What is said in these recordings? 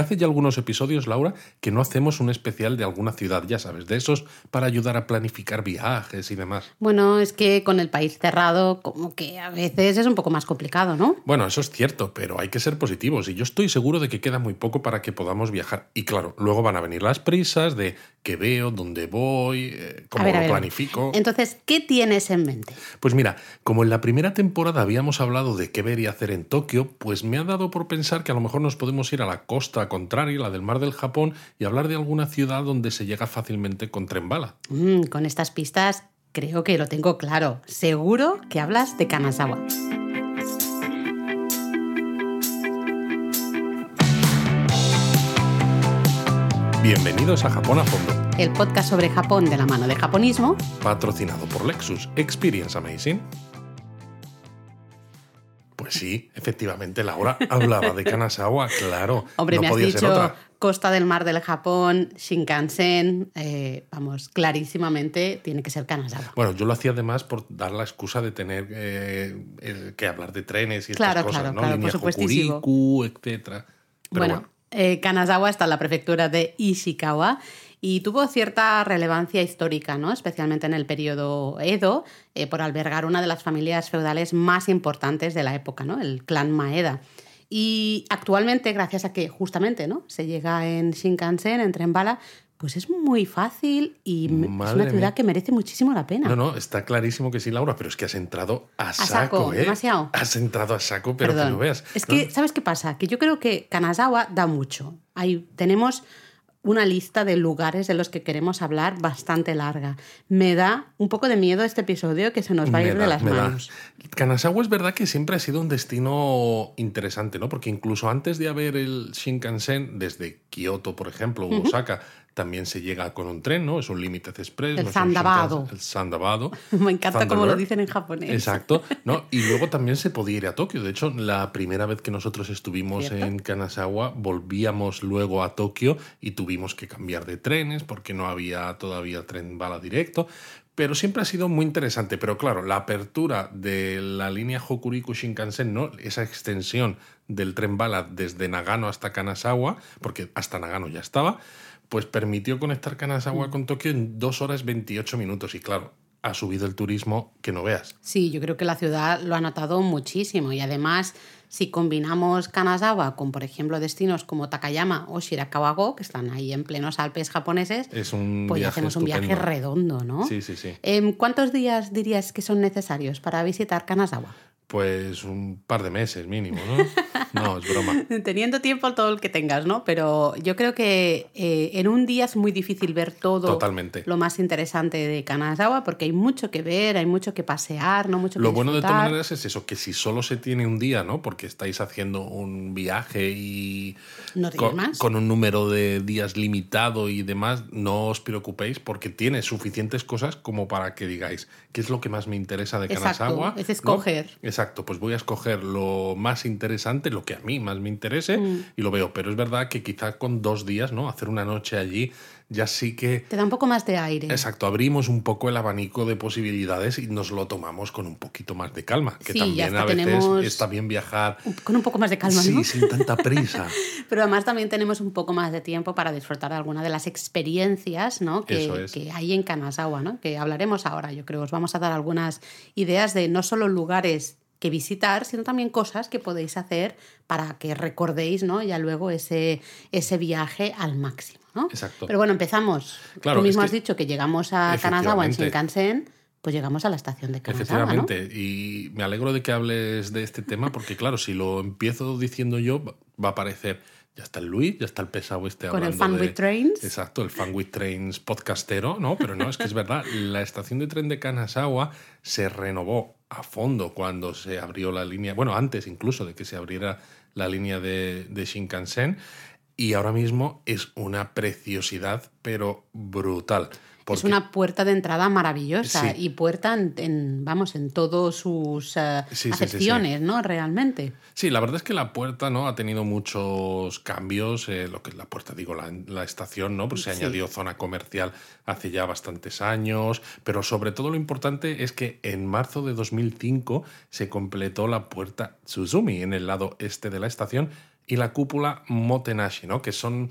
Hace ya algunos episodios, Laura, que no hacemos un especial de alguna ciudad, ya sabes, de esos para ayudar a planificar viajes y demás. Bueno, es que con el país cerrado, como que a veces es un poco más complicado, ¿no? Bueno, eso es cierto, pero hay que ser positivos y yo estoy seguro de que queda muy poco para que podamos viajar. Y claro, luego van a venir las prisas de qué veo, dónde voy, eh, cómo lo planifico. Entonces, ¿qué tienes en mente? Pues mira, como en la primera temporada habíamos hablado de qué ver y hacer en Tokio, pues me ha dado por pensar que a lo mejor nos podemos ir a la costa contraria, la del mar del Japón, y hablar de alguna ciudad donde se llega fácilmente con tren bala. Mm, con estas pistas creo que lo tengo claro. Seguro que hablas de Kanazawa. Bienvenidos a Japón a Fondo. El podcast sobre Japón de la mano de japonismo. Patrocinado por Lexus. Experience Amazing. Sí, efectivamente, Laura hablaba de Kanazawa, claro. Hombre, me has dicho costa del mar del Japón, Shinkansen, eh, vamos, clarísimamente tiene que ser Kanazawa. Bueno, yo lo hacía además por dar la excusa de tener eh, que hablar de trenes y estas cosas, claro, ¿no? Claro, por Hokuriku, etcétera. bueno, eh, Kanazawa está en la prefectura de Ishikawa y tuvo cierta relevancia histórica, ¿no? especialmente en el periodo Edo, eh, por albergar una de las familias feudales más importantes de la época, ¿no? el clan Maeda. Y actualmente, gracias a que justamente ¿no? se llega en Shinkansen, en tren bala, pues es muy fácil y es una ciudad que merece muchísimo la pena. No, no, está clarísimo que sí, Laura, pero es que has entrado a, saco, ¿eh? Demasiado. Has entrado a saco, pero que lo veas. Es que, ¿sabes qué pasa? Que yo creo que Kanazawa da mucho. Ahí tenemos una lista de lugares de los que queremos hablar bastante larga. Me da un poco de miedo este episodio que se nos va a ir de las manos. Kanazawa es verdad que siempre ha sido un destino interesante, ¿no? Porque incluso antes de haber el Shinkansen, desde Kioto, por ejemplo, o Osaka, también se llega con un tren, ¿no? Es un Limited Express. El Sandabado. El Sandabado. Me encanta cómo lo dicen en japonés. Exacto. ¿no? Y luego también se podía ir a Tokio. De hecho, la primera vez que nosotros estuvimos en Kanazawa, volvíamos luego a Tokio y tuvimos que cambiar de trenes porque no había todavía tren bala directo pero siempre ha sido muy interesante. Pero claro, la apertura de la línea Hokuriku Shinkansen, ¿no? esa extensión del tren bala desde Nagano hasta Kanazawa, porque hasta Nagano ya estaba, pues permitió conectar Kanazawa mm. con Tokio en 2 horas 28 minutos. Y claro, ha subido el turismo que no veas. Sí, yo creo que la ciudad lo ha notado muchísimo y además si combinamos Kanazawa con, por ejemplo, destinos como Takayama o Shirakawa-go, que están ahí en plenos Alpes japoneses, es un pues hacemos un viaje redondo, ¿no? Sí, sí, sí. Em, ¿Cuántos días dirías que son necesarios para visitar Kanazawa? Pues un par de meses mínimo, ¿no? No, es broma. Teniendo tiempo todo el que tengas, ¿no? Pero yo creo que eh, en un día es muy difícil ver todo Totalmente. lo más interesante de Kanazawa porque hay mucho que ver, hay mucho que pasear, ¿no? Mucho lo bueno de todas maneras es eso, que si solo se tiene un día, ¿no? Porque estáis haciendo un viaje y ¿No con, más? con un número de días limitado y demás, no os preocupéis porque tiene suficientes cosas como para que digáis qué es lo que más me interesa de Kanazawa. es escoger. Exacto, pues voy a escoger lo más interesante, lo que a mí más me interese mm. y lo veo. Pero es verdad que quizá con dos días, ¿no? Hacer una noche allí ya sí que... Te da un poco más de aire. Exacto, abrimos un poco el abanico de posibilidades y nos lo tomamos con un poquito más de calma, que también a veces está bien viajar... Con un poco más de calma, Sí, sin tanta prisa. Pero además también tenemos un poco más de tiempo para disfrutar de alguna de las experiencias ¿no? que, que hay en Kanazawa, ¿no? que hablaremos ahora, yo creo. Os vamos a dar algunas ideas de no solo lugares que visitar, sino también cosas que podéis hacer para que recordéis ¿no? ya luego ese, ese viaje al máximo. ¿no? Exacto. Pero bueno, empezamos. Tú mismo has dicho que llegamos a Kanazawa en Shinkansen pues llegamos a la estación de Kanazawa. Efectivamente, y me alegro de que hables de este tema, porque claro, si lo empiezo diciendo yo, va a parecer, ya está el Luis, ya está el pesado este Con el Fan with Trains. Exacto, el Fan with Trains podcastero, ¿no? Pero no, es que es verdad, la estación de tren de Kanazawa se renovó a fondo cuando se abrió la línea, bueno, antes incluso de que se abriera la línea de, de Shinkansen, y ahora mismo es una preciosidad, pero brutal. Es una puerta de entrada maravillosa y puerta en, vamos, en todas sus uh, acepciones, ¿no? Realmente. Sí, la verdad es que la puerta, ¿no? Ha tenido muchos cambios, eh, lo que es la puerta, digo, la, la estación, ¿no? Pues se añadió zona comercial hace ya bastantes años, pero sobre todo lo importante es que en marzo de 2005 se completó la puerta Tsuzumi en el lado este de la estación y la cúpula Motenashi, ¿no? que son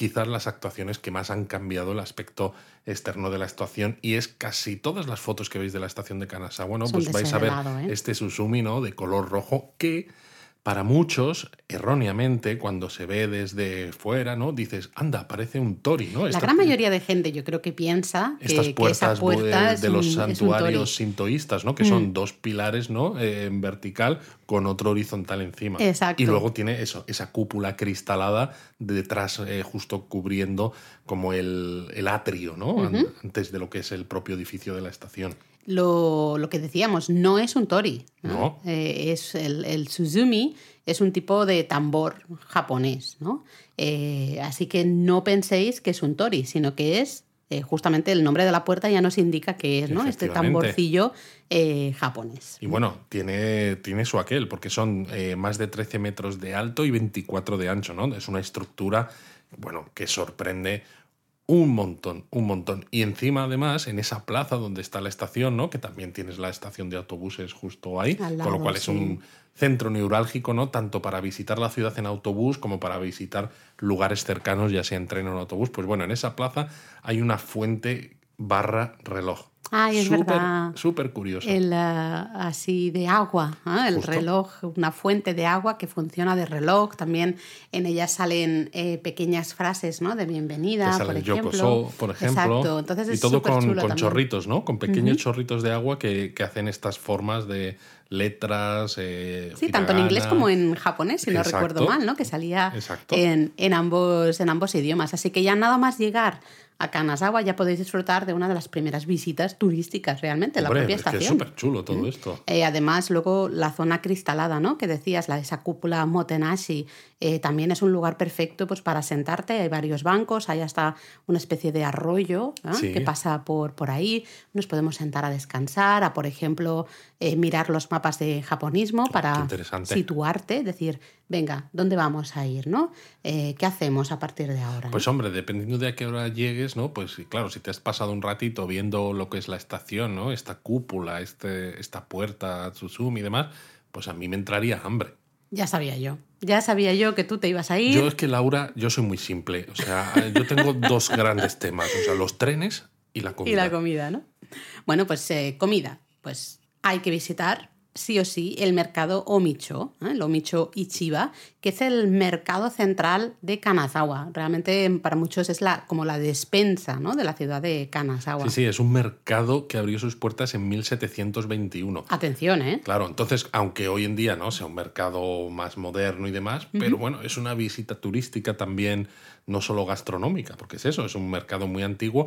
quizás las actuaciones que más han cambiado el aspecto externo de la estación y es casi todas las fotos que veis de la estación de Kanazawa, ¿no? pues vais a ver ¿eh? este Susumi ¿no? de color rojo que para muchos, erróneamente, cuando se ve desde fuera, ¿no? Dices, anda, parece un tori, ¿no? La gran mayoría de gente yo creo que piensa que, Estas puertas esa puerta de, es los un- santuarios sintoístas, ¿no? Que son dos pilares, ¿no? Eh, en vertical con otro horizontal encima. Exacto. Y luego tiene eso, esa cúpula cristalada detrás, eh, justo cubriendo como el, el atrio, ¿no? An- Antes de lo que es el propio edificio de la estación. Lo, lo que decíamos, no es un tori. ¿no? No. Eh, es el, el Suzumi es un tipo de tambor japonés, ¿no? Eh, así que no penséis que es un tori, sino que es eh, justamente el nombre de la puerta ya nos indica que es, ¿no? Este tamborcillo eh, japonés. Y bueno, tiene, tiene su aquel, porque son eh, más de 13 metros de alto y 24 de ancho, ¿no? Es una estructura, bueno, que sorprende un montón, un montón. Y encima, además, en esa plaza donde está la estación, ¿no? Que también tienes la estación de autobuses justo ahí, con lo cual es un centro neurálgico, ¿no? Tanto para visitar la ciudad en autobús como para visitar lugares cercanos, ya sea en tren o en autobús. Pues bueno, en esa plaza hay una fuente barra reloj. Ay, es Súper- verdad. Súper curioso. El, ah, así de agua, ¿ah? el Justo. reloj, una fuente de agua que funciona de reloj. También en ella salen eh, pequeñas frases ¿no? de bienvenida, por ejemplo. Yokoso, por ejemplo. Exacto, entonces es y todo con, chorritos, ¿no? Con pequeños chorritos de agua que, que hacen estas formas de letras. eh, Sí, tanto en inglés como en japonés, si no recuerdo mal, ¿no? Que salía Exacto. en, en ambos, en ambos idiomas. Así que ya nada más llegar a Kanazawa ya podéis disfrutar de una de las primeras visitas turísticas realmente, la propia es que es estación. súper chulo todo esto. Eh, además, luego la zona cristalada, ¿no? Que decías, la, esa cúpula Motenashi, eh, también es un lugar perfecto pues, para sentarte. Hay varios bancos, hay hasta una especie de arroyo ¿no? Sí. que pasa por, por ahí. Nos podemos sentar a descansar, a, por ejemplo, eh, mirar los mapas de japonismo para situarte, decir, venga, ¿dónde vamos a ir? ¿no? Eh, ¿Qué hacemos a partir de ahora? Pues hombre, dependiendo de a qué hora llegues, ¿no? Pues claro, si te has pasado un ratito viendo lo que es la estación, ¿no? Esta cúpula, este, esta puerta, Tsusumi y demás, pues a mí me entraría hambre. Ya sabía yo. Ya sabía yo que tú te ibas a ir. Yo es que, Laura, yo soy muy simple. O sea, yo tengo dos grandes temas. O sea, los trenes y la comida. Y la comida, ¿no? Bueno, pues eh, comida. Pues hay que visitar sí o sí el mercado Omicho, ¿eh? el Omicho Ichiba, que es el mercado central de Kanazawa. Realmente para muchos es la, como la despensa ¿no? de la ciudad de Kanazawa. Sí, sí, es un mercado que abrió sus puertas en 1721. Atención, ¿eh? Claro, entonces, aunque hoy en día no sea un mercado más moderno y demás, pero bueno, es una visita turística también, no solo gastronómica, porque es eso, es un mercado muy antiguo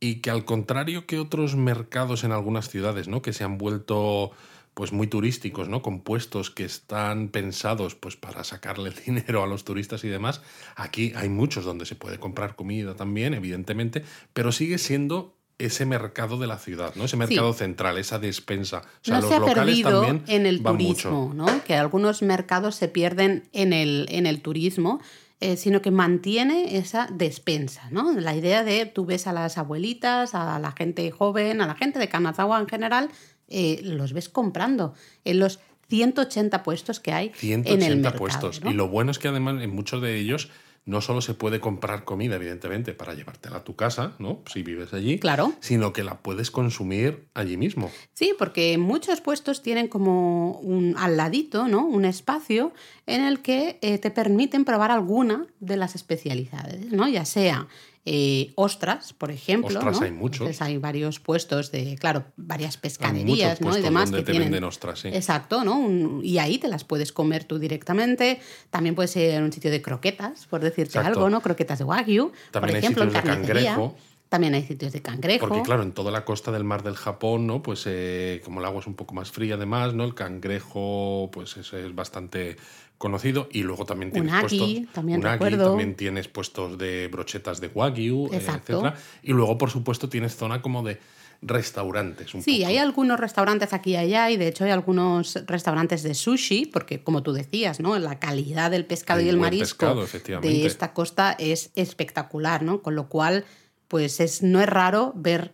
y que al contrario que otros mercados en algunas ciudades, ¿no? Que se han vuelto pues muy turísticos, ¿no? Con puestos que están pensados pues para sacarle dinero a los turistas y demás. Aquí hay muchos donde se puede comprar comida también, evidentemente, pero sigue siendo ese mercado de la ciudad, ¿no? Ese mercado central, esa despensa. O sea, no los se ha locales perdido también en el turismo, mucho. ¿no? Que algunos mercados se pierden en el, en el turismo, eh, sino que mantiene esa despensa, ¿no? La idea de tú ves a las abuelitas, a la gente joven, a la gente de Kanazawa en general, eh, los ves comprando en los 180 puestos que hay 180 en el mercado. puestos. ¿no? Y lo bueno es que además en muchos de ellos no solo se puede comprar comida, evidentemente, para llevártela a tu casa, ¿no? Si vives allí. Claro. Sino que la puedes consumir allí mismo. Sí, porque muchos puestos tienen como un al ladito, ¿no? Un espacio en el que eh, te permiten probar alguna de las especialidades, ¿no? Ya sea eh, ostras, por ejemplo. Ostras ¿no? hay muchos. Entonces hay varios puestos de, claro, varias Hay pescaderías, ¿no? Y demás donde que te tienen. venden ostras, sí. Exacto, ¿no? Un- y ahí te las puedes comer tú directamente. También puede ser un sitio de croquetas, por decirte Exacto. algo, ¿no? Croquetas de wagyu. También por hay ejemplo, en sitios de cangrejo. También hay sitios de cangrejo. Porque claro, en toda la costa del mar del Japón, ¿no? Pues eh, como el agua es un poco más fría además, ¿no? El cangrejo, pues es, es bastante conocido. Y luego también tienes Unagi, puestos... también unagi, recuerdo. también tienes puestos de brochetas de wagyu, eh, Exacto. etcétera. Y luego, por supuesto, tienes zona como de restaurantes un Sí, poco. hay algunos restaurantes aquí y allá y de hecho hay algunos restaurantes de sushi, porque como tú decías, ¿no? La calidad del pescado y el marisco pescado, de esta costa es espectacular, ¿no? Con lo cual, pues es, no es raro ver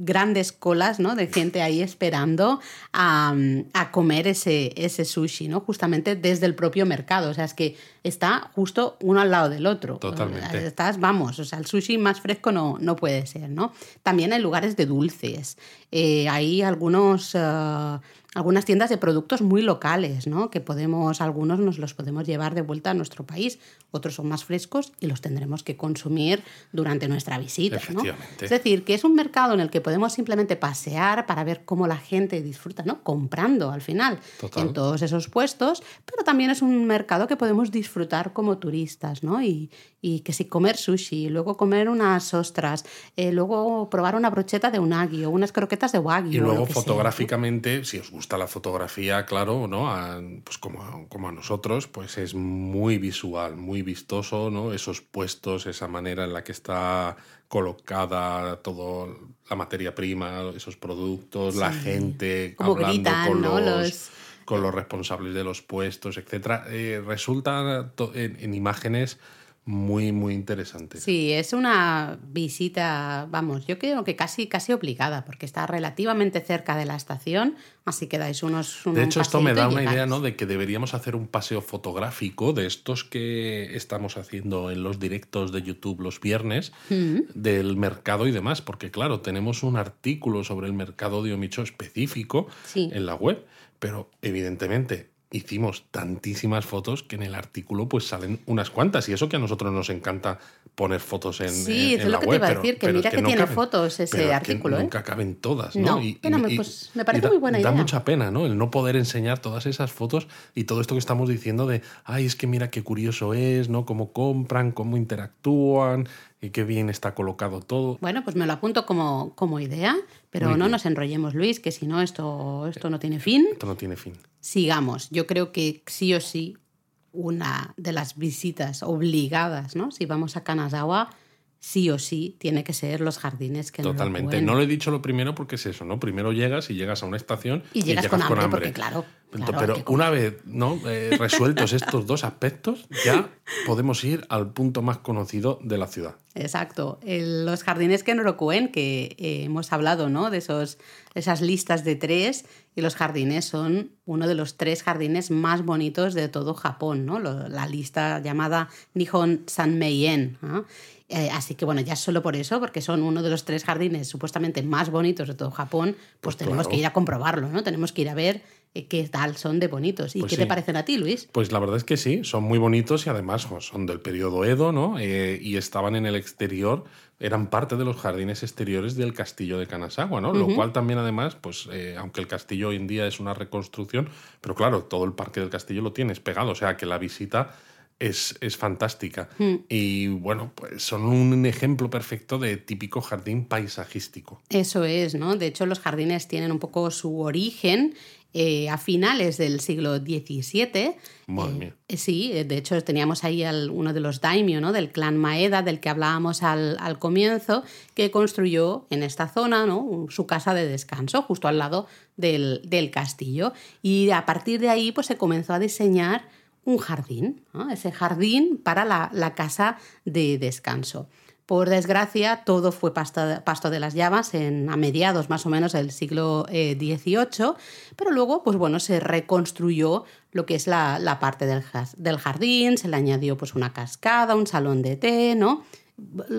grandes colas ¿no? de gente ahí esperando a, comer ese, ese sushi, ¿no? justamente desde el propio mercado. O sea, es que está justo uno al lado del otro. Totalmente. Estás, vamos, o sea, el sushi más fresco no, no puede ser. ¿no? También hay lugares de dulces. Eh, hay algunos... Eh, algunas tiendas de productos muy locales, ¿no? Que podemos, algunos nos los podemos llevar de vuelta a nuestro país, otros son más frescos y los tendremos que consumir durante nuestra visita, ¿no? Es decir, que es un mercado en el que podemos simplemente pasear para ver cómo la gente disfruta, ¿no? Comprando al final en todos esos puestos, pero también es un mercado que podemos disfrutar como turistas, ¿no? Y, y que si comer sushi, luego comer unas ostras, eh, luego probar una brocheta de unagi o unas croquetas de wagyu. Y luego fotográficamente, si os gusta la fotografía, claro, ¿no? pues como, a nosotros, pues es muy visual, muy vistoso, ¿no? Esos puestos, esa manera en la que está colocada toda la materia prima, esos productos, la gente hablando con los... con los responsables de los puestos, etcétera, eh, resulta en imágenes muy, muy interesante. Sí, es una visita, vamos, yo creo que casi, casi obligada, porque está relativamente cerca de la estación, así que dais unos... de hecho, esto me da una idea, ¿no? De que deberíamos hacer un paseo fotográfico de estos que estamos haciendo en los directos de YouTube los viernes, mm. del mercado y demás, porque claro, tenemos un artículo sobre el mercado de Omicho específico en la web, pero evidentemente hicimos tantísimas fotos que en el artículo pues salen unas cuantas y eso que a nosotros nos encanta poner fotos en, sí, es lo que te iba a decir, que mira que, tiene fotos ese artículo. Que nunca caben todas, ¿no? y, pues, me parece muy buena idea. Da mucha pena, ¿no? El no poder enseñar todas esas fotos y todo esto que estamos diciendo de, ay, es que mira qué curioso es, ¿no? Cómo compran, cómo interactúan, y qué bien está colocado todo. Bueno, pues me lo apunto como, como idea, pero no nos enrollemos, Luis, que si no, esto, esto no tiene fin. Esto no tiene fin. Sigamos. Yo creo que sí o sí, una de las visitas obligadas, ¿no? Si vamos a Kanazawa, sí o sí tiene que ser los jardines que Totalmente. No lo he dicho lo primero porque es eso, ¿no? Primero llegas y llegas a una estación y llegas, con, hambre, porque claro. pero una vez ¿no? Eh, resueltos estos dos aspectos, ya podemos ir al punto más conocido de la ciudad. Exacto. los jardines Kenrokuen, que eh, hemos hablado, ¿no? De esos, esas listas de tres, y los jardines son uno de los tres jardines más bonitos de todo Japón, ¿no? la lista llamada Nihon Sanmeien. ¿no? Eh, así que bueno, ya solo por eso, porque son uno de los tres jardines supuestamente más bonitos de todo Japón, pues, pues tenemos que ir a comprobarlo, ¿no? Tenemos que ir a ver eh, qué tal son de bonitos. ¿Y pues qué te parecen a ti, Luis? Pues la verdad es que sí, son muy bonitos y además pues, son del periodo Edo, ¿no? Eh, y estaban en el exterior, eran parte de los jardines exteriores del castillo de Kanazawa, ¿no? Lo cual también además, pues aunque el castillo hoy en día es una reconstrucción, pero claro, todo el parque del castillo lo tienes pegado, o sea que la visita es, fantástica. Hmm. Y bueno, pues son un ejemplo perfecto de típico jardín paisajístico. Eso es, ¿no? De hecho, los jardines tienen un poco su origen eh, a finales del siglo XVII. Madre eh, sí, de hecho teníamos ahí uno de los daimyo ¿no? del clan Maeda, del que hablábamos al, comienzo, que construyó en esta zona ¿no? su casa de descanso, justo al lado del, del castillo. Y a partir de ahí pues, se comenzó a diseñar un jardín, ese jardín para la, casa de descanso. Por desgracia, todo fue pasto, de las llamas en, a mediados más o menos del siglo XVIII, eh, pero luego, pues bueno, se reconstruyó lo que es la, parte del, del, jardín, se le añadió pues una cascada, un salón de té, ¿no?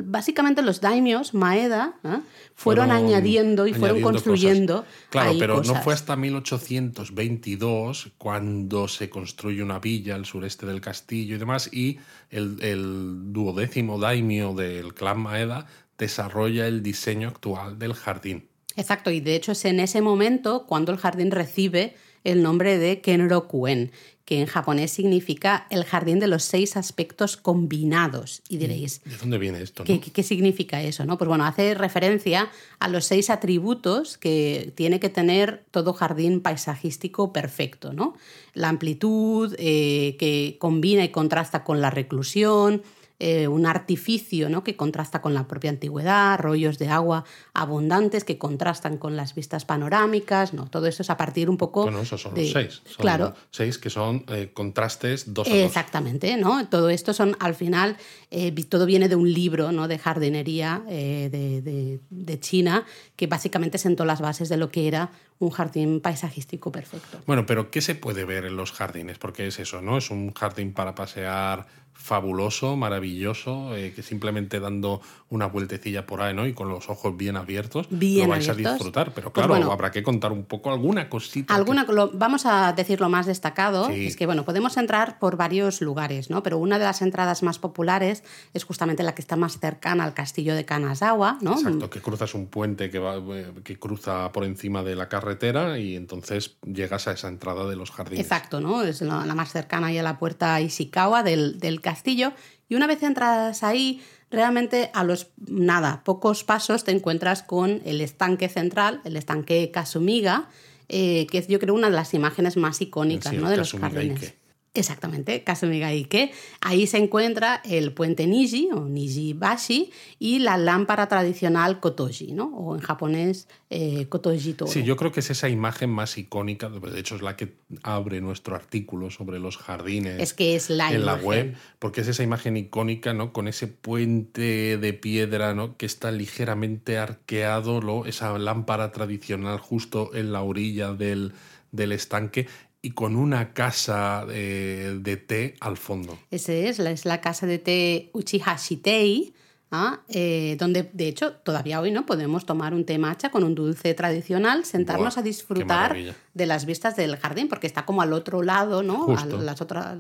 Básicamente los daimios, Maeda, ¿eh? fueron, añadiendo y fueron construyendo. Claro, pero no fue hasta 1822 cuando se construye una villa al sureste del castillo y demás, y el, duodécimo daimio del clan Maeda desarrolla el diseño actual del jardín. Exacto, y de hecho es en ese momento cuando el jardín recibe el nombre de Kenrokuen, que en japonés significa el jardín de los seis aspectos combinados. Y diréis, ¿de dónde viene esto? ¿qué, significa eso? ¿no? Pues bueno, hace referencia a los seis atributos que tiene que tener todo jardín paisajístico perfecto. ¿no? La amplitud, eh, que combina y contrasta con la reclusión, eh, un artificio ¿no? que contrasta con la propia antigüedad, rollos de agua abundantes que contrastan con las vistas panorámicas, ¿no? Todo eso es a partir un poco... Bueno, esos son los seis. claro. Seis que son eh, contrastes dos a Exactamente, ¿no? Todo esto son, al final, eh, todo viene de un libro ¿no? de jardinería de, de China que básicamente sentó las bases de lo que era un jardín paisajístico perfecto. Bueno, pero ¿qué se puede ver en los jardines? Porque es eso, ¿no? Es un jardín para pasear fabuloso, maravilloso, eh, que simplemente dando una vueltecilla por ahí, ¿no? Y con los ojos bien abiertos, bien lo vais a disfrutar. Pero pues claro, habrá que contar un poco alguna cosita. Alguna, vamos a decir lo más destacado, es que, bueno, podemos entrar por varios lugares, ¿no? Pero una de las entradas más populares es justamente la que está más cercana al castillo de Kanazawa, ¿no? Exacto, que cruzas un puente que, va, eh, que cruza por encima de la carretera y entonces llegas a esa entrada de los jardines. Exacto, ¿no? Es la, más cercana y a la puerta Ishikawa del, del castillo y una vez entras ahí, realmente a los nada, pocos pasos te encuentras con el estanque central, el estanque Kasumiga, eh, que es yo creo una de las imágenes más icónicas ¿no? de los jardines. Exactamente, Kasumigaike. Ahí se encuentra el puente Niji o Niji Bashi y la lámpara tradicional Kotoji, ¿no? o en japonés eh, Kotoji Toro. Sí, yo creo que es esa imagen más icónica, de hecho es la que abre nuestro artículo sobre los jardines. Es que es la en la web, porque es esa imagen icónica, ¿no? Con ese puente de piedra, ¿no? Que está ligeramente arqueado, ¿no? esa lámpara tradicional justo en la orilla del, del estanque y con una casa de, té al fondo. Ese es, es la casa de té Uchiha Shitei, ¿ah? eh, donde de hecho todavía hoy no podemos tomar un té matcha con un dulce tradicional, sentarnos a disfrutar de las vistas del jardín, porque está como al otro lado, ¿no? las otras,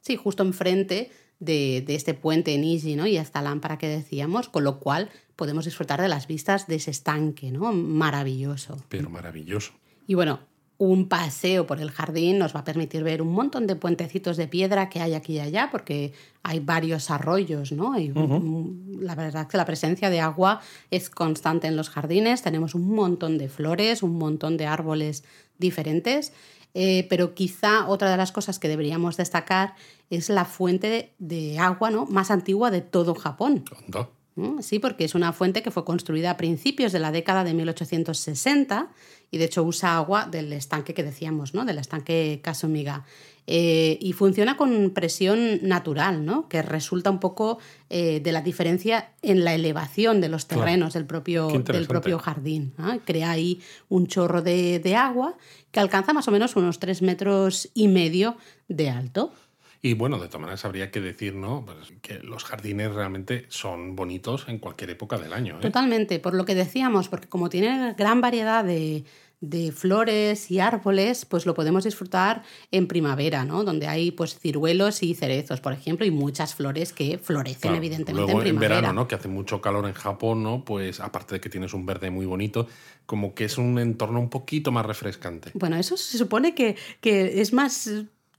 sí, justo enfrente de, de, este puente Niji, ¿no? Y esta lámpara que decíamos, con lo cual podemos disfrutar de las vistas de ese estanque, ¿no? Maravilloso. Pero maravilloso. Y bueno, un paseo por el jardín nos va a permitir ver un montón de puentecitos de piedra que hay aquí y allá, porque hay varios arroyos, ¿no? Y La verdad que la presencia de agua es constante en los jardines, tenemos un montón de flores, un montón de árboles diferentes, eh, pero quizá otra de las cosas que deberíamos destacar es la fuente de, agua ¿no? más antigua de todo Japón. Sí, porque es una fuente que fue construida a principios de la década de 1860 y de hecho usa agua del estanque que decíamos, ¿no? del estanque Kasumiga. Eh, y funciona con presión natural, ¿no? que resulta un poco eh, de la diferencia en la elevación de los terrenos del, propio, del propio jardín. Crea ahí un chorro de, de agua que alcanza más o menos unos tres metros y medio de alto. Y bueno, de todas maneras habría que decir, ¿no? Pues que los jardines realmente son bonitos en cualquier época del año. ¿eh? Totalmente, por lo que decíamos, porque como tiene gran variedad de, flores y árboles, pues lo podemos disfrutar en primavera, ¿no? Donde hay pues ciruelos y cerezos, por ejemplo, y muchas flores que florecen evidentemente en primavera. en verano, ¿no? Que hace mucho calor en Japón, ¿no? Pues aparte de que tienes un verde muy bonito, como que es un entorno un poquito más refrescante. Bueno, eso se supone que, que es más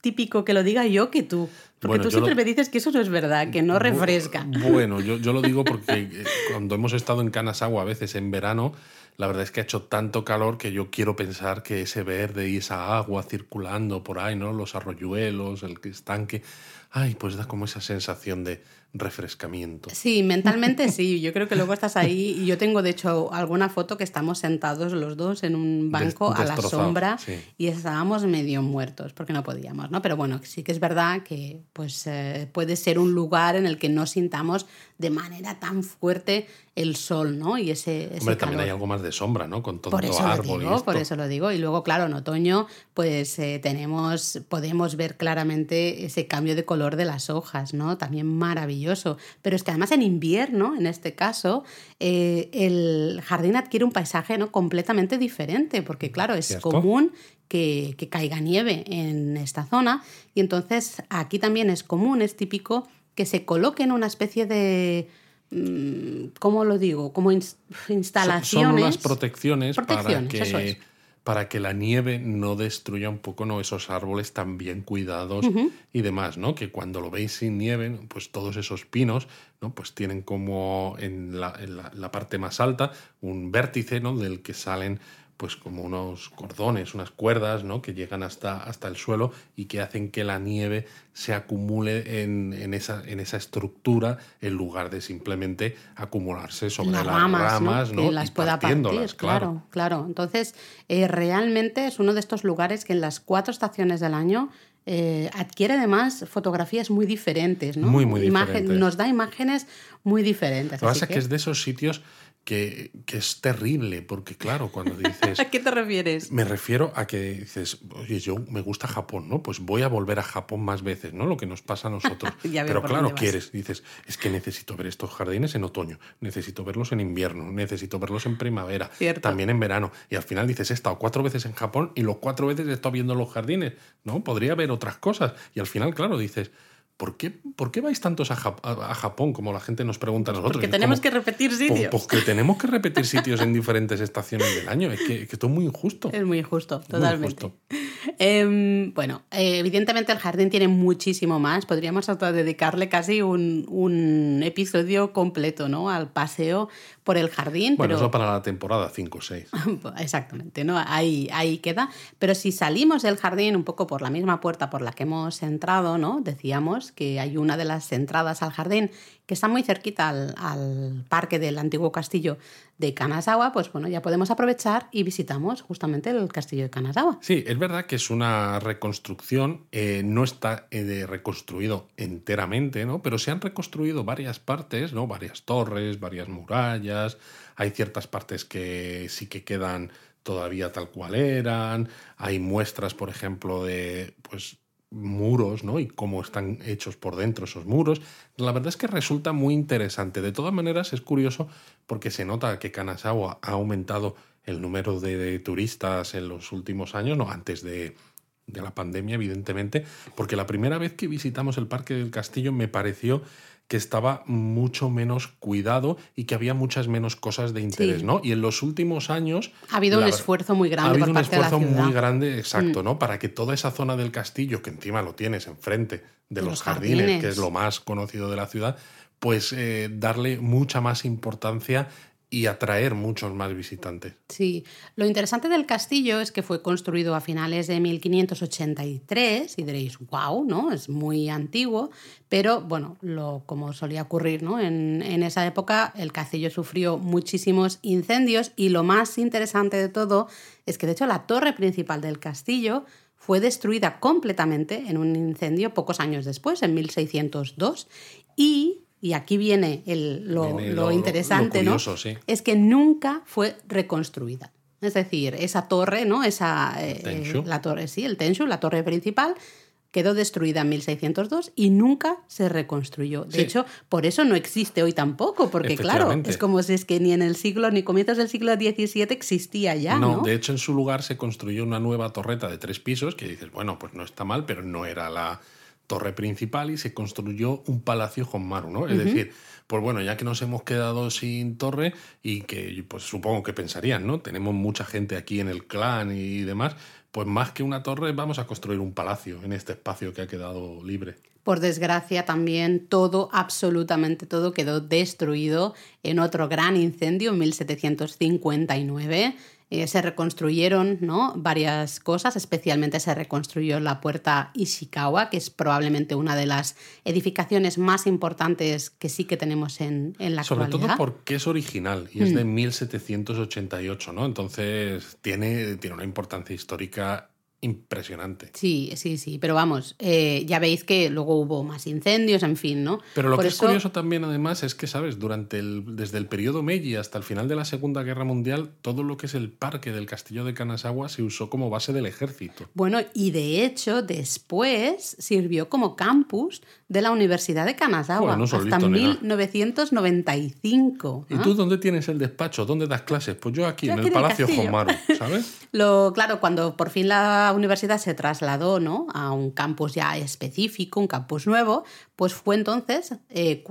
típico que lo diga yo que tú. Porque tú siempre me dices que eso no es verdad, que no refresca. Bueno, yo, yo lo digo porque eh, cuando hemos estado en Kanazawa a veces en verano, la verdad es que ha hecho tanto calor que yo quiero pensar que ese verde y esa agua circulando por ahí, ¿no? Los arroyuelos, el estanque, ay, pues da como esa sensación de, refrescamiento. Sí, mentalmente sí. Yo creo que luego estás ahí y yo tengo de hecho alguna foto que estamos sentados los dos en un banco a la sombra y estábamos medio muertos porque no podíamos, ¿no? Pero bueno, sí que es verdad que pues eh, puede ser un lugar en el que no sintamos de manera tan fuerte el sol, ¿no? Y ese, Hombre, también hay algo más de sombra, ¿no? Con todo por eso árbol. Lo digo, por eso lo digo. Y luego, claro, en otoño, pues eh, tenemos, podemos ver claramente ese cambio de color de las hojas, ¿no? También maravilloso. Pero es que además en invierno, en este caso, eh, el jardín adquiere un paisaje ¿no? completamente diferente, porque claro, es común que, que caiga nieve en esta zona. Y entonces aquí también es común, es típico que se coloque en una especie de Mm, ¿cómo lo digo? Como instalaciones. Son unas protecciones, para, que, para que la nieve no destruya un poco ¿no? esos árboles tan bien cuidados y demás, ¿no? Que cuando lo veis sin nieve, pues todos esos pinos, ¿no? Pues tienen como en la, en la, parte más alta un vértice, ¿no? Del que salen pues como unos cordones, unas cuerdas, ¿no? Que llegan hasta, hasta el suelo y que hacen que la nieve se acumule en, en, esa, en esa estructura en lugar de simplemente acumularse sobre las, ramas, ¿no? Que las pueda partir, claro. claro. Entonces, eh, realmente es uno de estos lugares que en las cuatro estaciones del año eh, adquiere además fotografías muy diferentes, ¿no? Muy, muy diferentes. nos da imágenes muy diferentes. Lo que pasa es que es de esos sitios que, es terrible, porque claro, cuando dices... ¿A qué te refieres? Me refiero a que dices, oye, yo me gusta Japón, ¿no? Pues voy a volver a Japón más veces, ¿no? Lo que nos pasa a nosotros. Pero claro, quieres, dices, es que necesito ver estos jardines en otoño, necesito verlos en invierno, necesito verlos en primavera, también en verano. Y al final dices, he estado cuatro veces en Japón y los cuatro veces he estado viendo los jardines, ¿no? Podría ver otras cosas. Y al final, claro, dices ¿por qué, ¿por qué vais tantos a, Japón como la gente nos pregunta a nosotros? Porque tenemos que repetir sitios. Porque tenemos que repetir sitios en diferentes estaciones del año. Es que, esto es muy injusto. Es muy injusto, totalmente. Em, bueno, eh, evidentemente el jardín tiene muchísimo más. Podríamos hasta dedicarle casi un, un episodio completo ¿no? al paseo por el jardín. Bueno, eso para la temporada 5 o 6. Exactamente, ¿no? Ahí, ahí queda. Pero si salimos del jardín un poco por la misma puerta por la que hemos entrado, ¿no? Decíamos que hay una de las entradas al jardín que está muy cerquita al, parque del antiguo castillo de Kanazawa, pues bueno, ya podemos aprovechar y visitamos justamente el castillo de Kanazawa. Sí, es verdad que es una reconstrucción, eh, no está eh, reconstruido enteramente, ¿no? Pero se han reconstruido varias partes, ¿no? Varias torres, varias murallas, hay ciertas partes que sí que quedan todavía tal cual eran, hay muestras, por ejemplo, de pues muros, ¿no? Y cómo están hechos por dentro esos muros. La verdad es que resulta muy interesante. De todas maneras, es curioso porque se nota que Kanazawa ha aumentado el número de, turistas en los últimos años, no antes de, de la pandemia, evidentemente, porque la primera vez que visitamos el Parque del Castillo me pareció que estaba mucho menos cuidado y que había muchas menos cosas de interés, ¿no? Y en los últimos años... Ha habido un esfuerzo muy grande. Ha habido un esfuerzo muy grande, exacto, mm. ¿no? Para que toda esa zona del castillo, que encima lo tienes enfrente de, los, jardines, que es lo más conocido de la ciudad, pues eh, darle mucha más importancia y atraer muchos más visitantes. Sí, lo interesante del castillo es que fue construido a finales de 1583 y diréis, wow, ¿no? Es muy antiguo, pero bueno, lo, como solía ocurrir ¿no? en, en esa época, el castillo sufrió muchísimos incendios y lo más interesante de todo es que de hecho la torre principal del castillo fue destruida completamente en un incendio pocos años después, en 1602, y y aquí viene, lo, interesante, ¿no? Es que nunca fue reconstruida. Es decir, esa torre, ¿no? Esa, eh, la torre, sí, el Tenshu, la torre principal, quedó destruida en 1602 y nunca se reconstruyó. De hecho, por eso no existe hoy tampoco, porque claro, es como si es que ni en el siglo, ni comienzos del siglo XVII existía ya. No, ¿no? de hecho en su lugar se construyó una nueva torreta de tres pisos que dices, bueno, pues no está mal, pero no era la, torre principal y se construyó un palacio Honmaru, ¿no? Es decir, pues bueno, ya que nos hemos quedado sin torre y que pues supongo que pensarían, ¿no? Tenemos mucha gente aquí en el clan y demás, pues más que una torre vamos a construir un palacio en este espacio que ha quedado libre. Por desgracia también todo, absolutamente todo quedó destruido en otro gran incendio en 1759 eh, se reconstruyeron ¿no? varias cosas, especialmente se reconstruyó la puerta Ishikawa, que es probablemente una de las edificaciones más importantes que sí que tenemos en, en la Sobre actualidad. Sobre todo porque es original y es de 1788, mm. ¿no? Entonces tiene, tiene una importancia histórica impresionante. Sí, sí, sí, pero vamos, eh, ya veis que luego hubo más incendios, en fin, ¿no? Pero lo que es curioso también, además, es que, ¿sabes? Durante el, desde el periodo Meiji hasta el final de la Segunda Guerra Mundial, todo lo que es el parque del castillo de Kanazawa se usó como base del ejército. Bueno, y de hecho, después sirvió como campus de la Universidad de Kanazawa hasta 1995. ¿Y tú dónde tienes el despacho? ¿Dónde das clases? Pues yo aquí, en el Palacio Homaru, ¿sabes? lo, claro, cuando por fin la universidad se trasladó ¿no? a un campus ya específico, un campus nuevo, pues fue entonces, eh,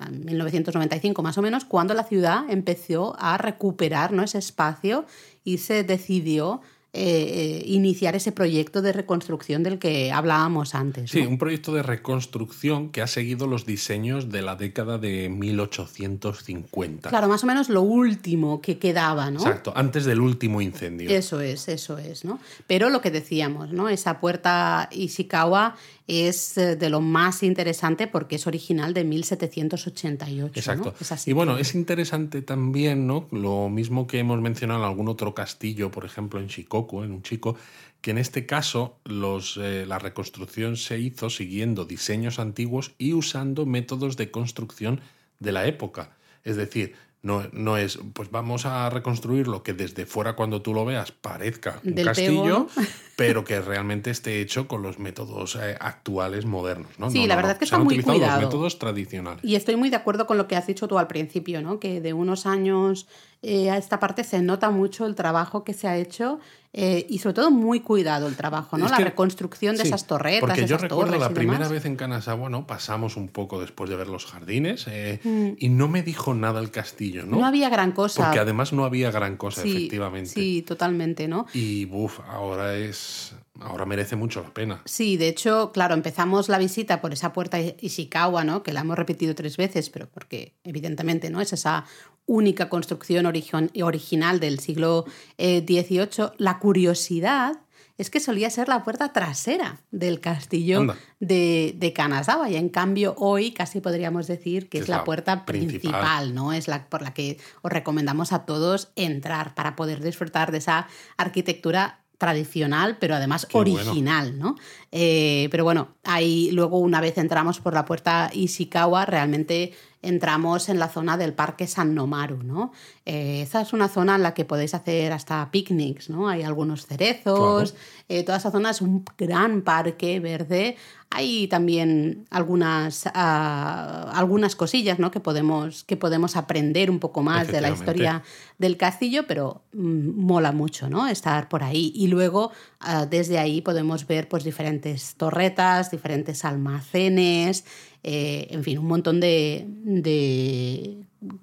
en 1995 más o menos, cuando la ciudad empezó a recuperar ¿no? ese espacio y se decidió eh, iniciar ese proyecto de reconstrucción del que hablábamos antes. Sí, un proyecto de reconstrucción que ha seguido los diseños de la década de 1850. Claro, más o menos lo último que quedaba, ¿no? Exacto, antes del último incendio. Eso es, eso es, ¿no? Pero lo que decíamos, ¿no? Esa puerta Ishikawa es eh, de lo más interesante porque es original de 1788. Exacto. ¿no? Es y bueno, es interesante también, ¿no? Lo mismo que hemos mencionado en algún otro castillo, por ejemplo en Shikoku, en un chico, que en este caso los, eh, la reconstrucción se hizo siguiendo diseños antiguos y usando métodos de construcción de la época. Es decir, no, no, es, pues vamos a reconstruir lo que desde fuera cuando tú lo veas parezca un castillo, pero que realmente esté hecho con los métodos eh, actuales modernos. ¿no? Sí, No, la verdad es que Se está han muy utilizado cuidado. los métodos tradicionales. Y estoy muy de acuerdo con lo que has dicho tú al principio, ¿no? Que de unos años eh, a esta parte se nota mucho el trabajo que se ha hecho eh, y sobre todo muy cuidado el trabajo, ¿no? Es la que- reconstrucción de sí, esas torretas, Porque yo esas recuerdo torres la primera demás. vez en Kanazawa, ¿no? Pasamos un poco después de ver los jardines eh, Mm. y no me dijo nada el castillo, ¿no? No había gran cosa. Porque además no había gran cosa, sí, efectivamente. Sí, totalmente, ¿no? Y buf, ahora es. Ahora merece mucho la pena. Sí, de hecho, claro, empezamos la visita por esa puerta Ishikawa, ¿no? Que la hemos repetido tres veces, pero porque evidentemente no es esa única construcción origi- original del siglo eh, XVIII. La curiosidad es que solía ser la puerta trasera del castillo Anda. de, de Kanazawa y en cambio hoy casi podríamos decir que es, la, puerta principal. principal. ¿no? Es la por la que os recomendamos a todos entrar para poder disfrutar de esa arquitectura tradicional, pero además Qué bueno. original, ¿no? Eh, pero bueno, ahí luego una vez entramos por la puerta Ishikawa, realmente entramos en la zona del Parque San Nomaru, ¿no? Eh, esa es una zona en la que podéis hacer hasta picnics, ¿no? Hay algunos cerezos, eh, toda esa zona es un gran parque verde. Hay también algunas, ah, algunas cosillas, ¿no? Que podemos, que podemos aprender un poco más de la historia del castillo, pero mm, mola mucho, ¿no? Estar por ahí. Y luego, ah, desde ahí podemos ver pues diferentes torretas, diferentes almacenes, eh, en fin, un montón de, de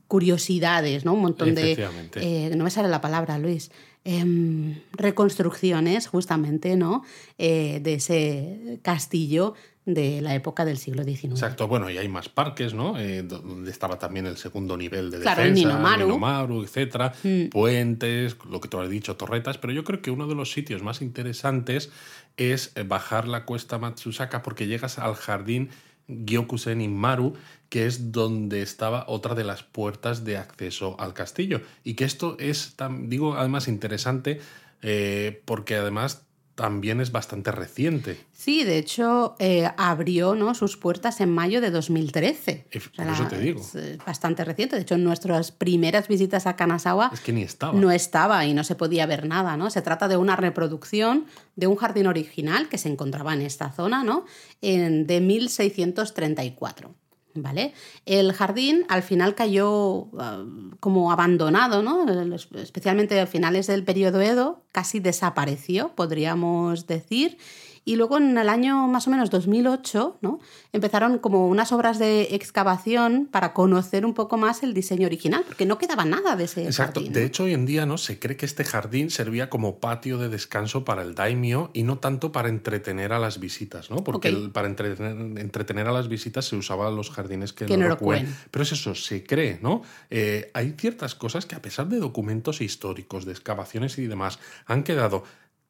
curiosidades, ¿no? Un montón de... Eh, no me sale la palabra, Luis. em, reconstrucciones, justamente, ¿no? Eh, de ese castillo de la época del siglo XIX. Exacto, bueno, y hay más parques, ¿no? Donde estaba también el segundo nivel de Claro, defensa, Ninomaru. Ninomaru, etcétera, Mm. puentes, lo que tú has dicho, torretas, pero yo creo que uno de los sitios más interesantes es bajar la cuesta Matsusaka porque llegas al jardín Gyokusen Inmaru, que es donde estaba otra de las puertas de acceso al castillo. Y que esto es, digo, además interesante eh, porque además también es bastante reciente. Sí, de hecho, eh, abrió ¿no? sus puertas en mayo de 2013. Ef- O sea, por eso te digo. Es eh, bastante reciente. De hecho, en nuestras primeras visitas a Kanazawa Es que ni estaba. no estaba y no se podía ver nada, ¿no? Se trata de una reproducción de un jardín original que se encontraba en esta zona, ¿no? En, de 1634. El jardín al final cayó ah, como abandonado, ¿no? Especialmente a finales del periodo Edo, casi desapareció, podríamos decir. Y luego en el año más o menos 2008, ¿no? Empezaron como unas obras de excavación para conocer un poco más el diseño original, porque no quedaba nada de ese Exacto. jardín. De ¿no? hecho, hoy en día no se cree que este jardín servía como patio de descanso para el daimyo y no tanto para entretener a las visitas, ¿no? Porque el- para entretener, entretener a las visitas se usaban los jardines que, Que no lo. Pero es eso, se cree, ¿no? Eh, hay ciertas cosas que a pesar de documentos históricos, de excavaciones y demás, han quedado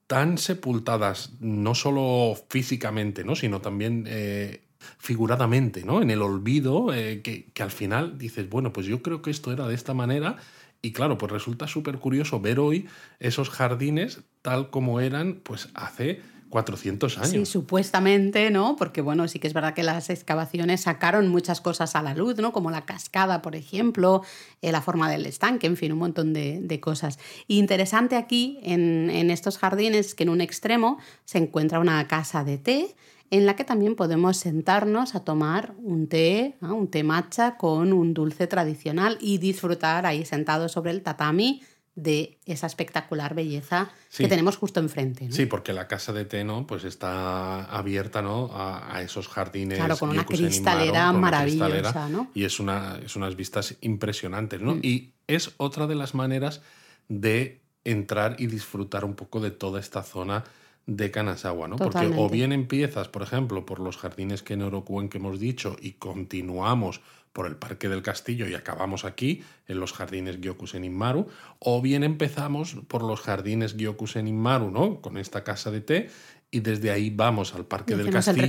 tan sepultadas, no solo físicamente, ¿no? sino también eh, figuradamente, ¿no? En el olvido, eh, que, que al final dices, bueno, pues yo creo que esto era de esta manera. Y claro, pues resulta súper curioso ver hoy esos jardines tal como eran pues hace 400 años. Sí, supuestamente, ¿no? Porque bueno, sí que es verdad que las excavaciones sacaron muchas cosas a la luz, ¿no? Como la cascada, por ejemplo, eh, la forma del estanque, en fin, un montón de, de cosas. Y interesante aquí, en, en estos jardines, que en un extremo se encuentra una casa de té en la que también podemos sentarnos a tomar un té, ¿no? un té matcha con un dulce tradicional y disfrutar ahí sentados sobre el tatami de esa espectacular belleza Sí. que tenemos justo enfrente. ¿no? Sí, porque la casa de té, ¿no? Pues está abierta, ¿no? A, a esos jardines. Claro, con una cristalera una maravillosa, cristalera, ¿no? Y es, una, es unas vistas impresionantes, ¿no? Mm. Y es otra de las maneras de entrar y disfrutar un poco de toda esta zona de Kanazawa, ¿no? Porque o bien empiezas, por ejemplo, por los jardines Kenorokuen que hemos dicho y continuamos por el Parque del Castillo y acabamos aquí, en los jardines Gyokusen Inmaru, o bien empezamos por los jardines Gyokusen Inmaru, ¿no? Con esta casa de té, y desde ahí vamos al Parque del Castillo y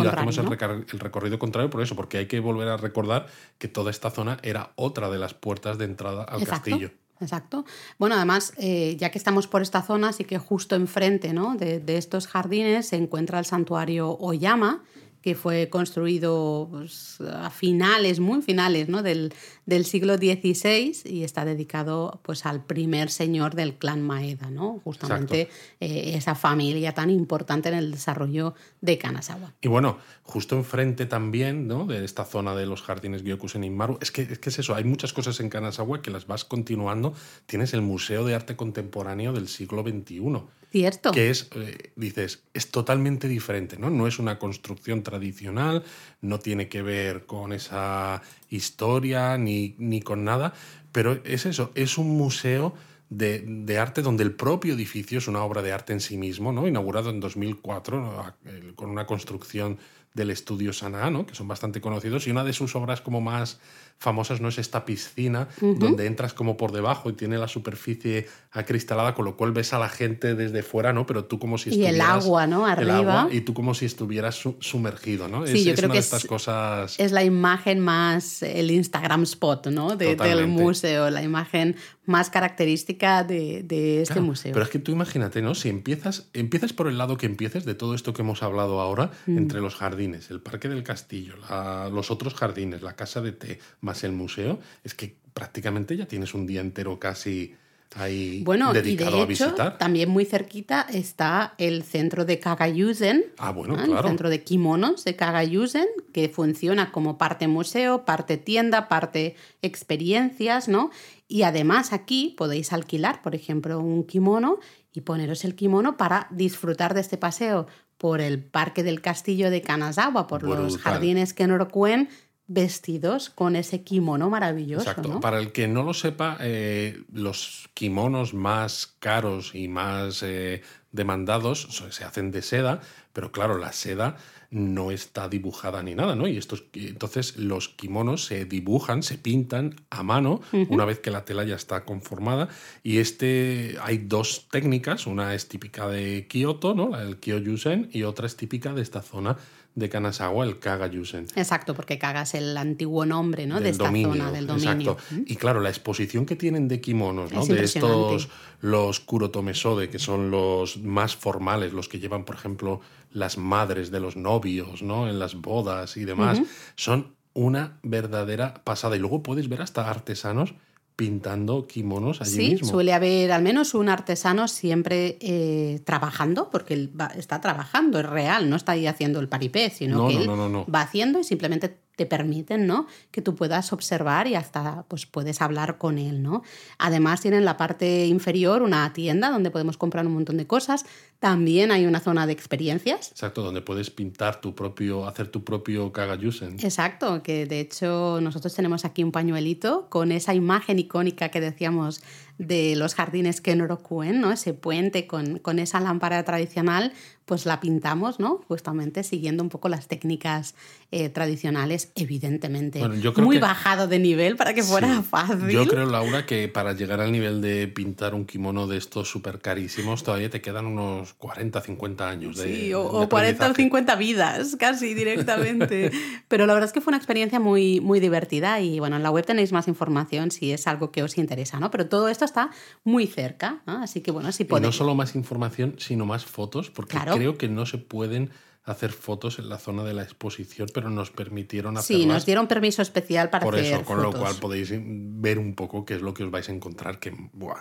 hacemos el, recorrido contrario por eso, porque hay que volver a recordar que toda esta zona era otra de las puertas de entrada al castillo. Exacto. Bueno, además, eh, ya que estamos por esta zona, sí que justo enfrente ¿no? de, de, estos jardines se encuentra el santuario Oyama, que fue construido pues, a finales, muy finales ¿no? del, del, siglo XVI y está dedicado pues, al primer señor del clan Maeda, ¿no? justamente eh, esa familia tan importante en el desarrollo de Kanazawa. Y bueno, justo enfrente también ¿no? de esta zona de los jardines Gyokusen Inmaru, es que, es que es eso, hay muchas cosas en Kanazawa que las vas continuando. Tienes el Museo de Arte Contemporáneo del siglo XXI Cierto. Que es, eh, dices, es totalmente diferente, ¿no? No es una construcción tradicional, no tiene que ver con esa historia ni, ni con nada, pero es eso, es un museo de, de, arte donde el propio edificio es una obra de arte en sí mismo, ¿no? Inaugurado en 2004 con una construcción del estudio Sanaa, que son bastante conocidos, y una de sus obras como más famosas no es esta piscina donde entras como por debajo y tiene la superficie acristalada, con lo cual ves a la gente desde fuera, ¿no? Pero tú como si estuvieras... Y el agua, ¿no? Arriba. y tú como si estuvieras sumergido, ¿no? Sí, yo creo que estas cosas... Es la imagen más, el Instagram spot, ¿no? del museo, la imagen más característica de, este museo. Pero es que tú imagínate, ¿no? Si empiezas, empiezas por el lado que empieces de todo esto que hemos hablado ahora, mm. entre los jardines, el Parque del Castillo, los otros jardines, la casa de té, más el museo, es que prácticamente ya tienes un día entero casi ahí bueno, dedicado y de a visitar. También muy cerquita está el centro de Kagayusen, ah, bueno, el centro de kimonos de Kagayusen, que funciona como parte museo, parte tienda, parte experiencias, ¿no? Y además aquí podéis alquilar, por ejemplo, un kimono y poneros el kimono para disfrutar de este paseo por el Parque del Castillo de Kanazawa, por los jardines Kenorokuen, vestidos con ese kimono maravilloso. Exacto. Para el que no lo sepa, eh, los kimonos más caros y más eh, demandados se hacen de seda, pero claro, la seda no está dibujada ni nada, ¿no? Y estos, entonces los kimonos se dibujan, se pintan a mano una vez que la tela ya está conformada. Y este hay dos técnicas, una es típica de Kioto, ¿no? El Kyojusen, y otra es típica de esta zona de Kanazawa, el Kagayusen. Exacto, porque Kaga es el antiguo nombre ¿no? de esta zona del dominio. Exacto. Y claro, la exposición que tienen de kimonos, ¿no? de estos, los Kurotomesode, que son los más formales, los que llevan, por ejemplo, las madres de los novios, ¿no? En las bodas y demás, son una verdadera pasada. Y luego puedes ver hasta artesanos pintando kimonos allí sí, suele haber al menos un artesano siempre eh, trabajando, porque él está trabajando, es real, no está ahí haciendo el paripé, sino que él va haciendo y simplemente te permiten, ¿no? Que tú puedas observar y hasta pues puedes hablar con él, ¿no? Además tienen la parte inferior una tienda donde podemos comprar un montón de cosas. También hay una zona de experiencias. Exacto, donde puedes pintar tu propio, hacer tu propio kagayusen. Exacto, que de hecho nosotros tenemos aquí un pañuelito con esa imagen icónica que decíamos de los jardines Kenorokuen, ¿no? Ese puente con, con esa lámpara tradicional pues la pintamos, ¿no? Justamente siguiendo un poco las técnicas eh, tradicionales, evidentemente. muy bajado de nivel para que fuera fácil. Yo creo, Laura, que para llegar al nivel de pintar un kimono de estos súper carísimos, todavía te quedan unos 40, 50 años de. Sí, o, 40 o 50 vidas, casi directamente. Pero la verdad es que fue una experiencia muy, muy divertida y bueno, en la web tenéis más información si es algo que os interesa, ¿no? Pero todo esto está muy cerca, ¿no? Así que bueno, si podéis. Y no solo más información, sino más fotos, porque claro creo que no se pueden hacer fotos en la zona de la exposición, pero nos permitieron hacer. Sí, nos dieron permiso especial para Por eso, con lo cual podéis ver un poco qué es lo que os vais a encontrar, que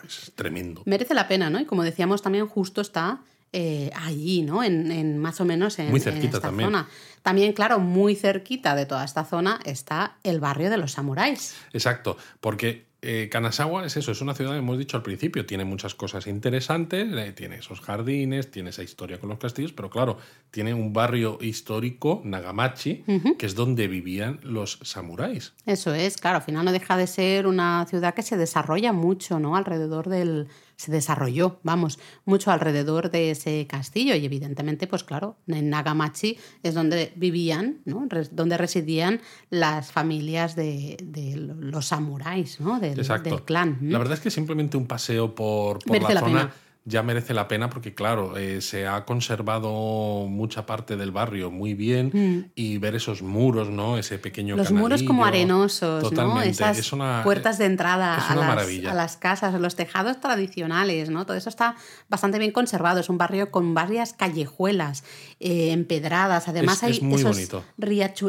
es tremendo. Merece la pena, ¿no? Y como decíamos, también justo está eh, allí, ¿no? En, más o menos en, muy cerquita esta también. zona. También, claro, muy cerquita de toda esta zona está el barrio de los samuráis. Exacto, porque eh, Kanazawa es eso, es una ciudad, hemos dicho al principio, tiene muchas cosas interesantes, eh, tiene esos jardines, tiene esa historia con los castillos, pero claro, tiene un barrio histórico, Nagamachi, que es donde vivían los samuráis. Eso es, claro, al final no deja de ser una ciudad que se desarrolla mucho, ¿no? Alrededor del, se desarrolló, vamos, mucho alrededor de ese castillo y evidentemente, pues claro, en Nagamachi es donde vivían, ¿no? donde residían las familias de, los samuráis, ¿no? Del, clan. La verdad es que simplemente un paseo por, por la, zona ya merece la pena porque, claro, eh, se ha conservado mucha parte del barrio muy bien mm. y ver esos muros, ¿no? Ese pequeño Los muros como arenosos, ¿no? Esas puertas de entrada a, las, a, las, casas, los tejados tradicionales, ¿no? Todo eso está bastante bien conservado. Es un barrio con varias callejuelas eh, empedradas. Además hay muy esos bonito.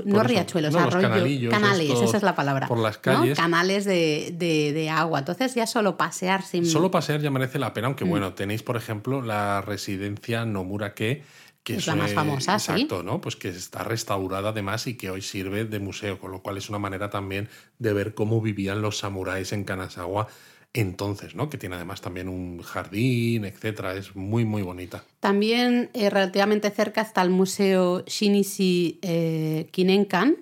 no riachuelos, arroyos, canales, esa es la palabra. Por las calles. Canales de, de, agua. Entonces ya solo pasear sin... Solo pasear ya merece la pena, aunque mm. bueno, tenéis, por ejemplo, la residencia Nomurake, que es, la más famosa, exacto, ¿no? Pues que está restaurada además y que hoy sirve de museo, con lo cual es una manera también de ver cómo vivían los samuráis en Kanazawa entonces, ¿no? Que tiene además también un jardín, etcétera. Es muy, muy bonita. También eh, relativamente cerca está el Museo Shinichi eh, Kinenkan,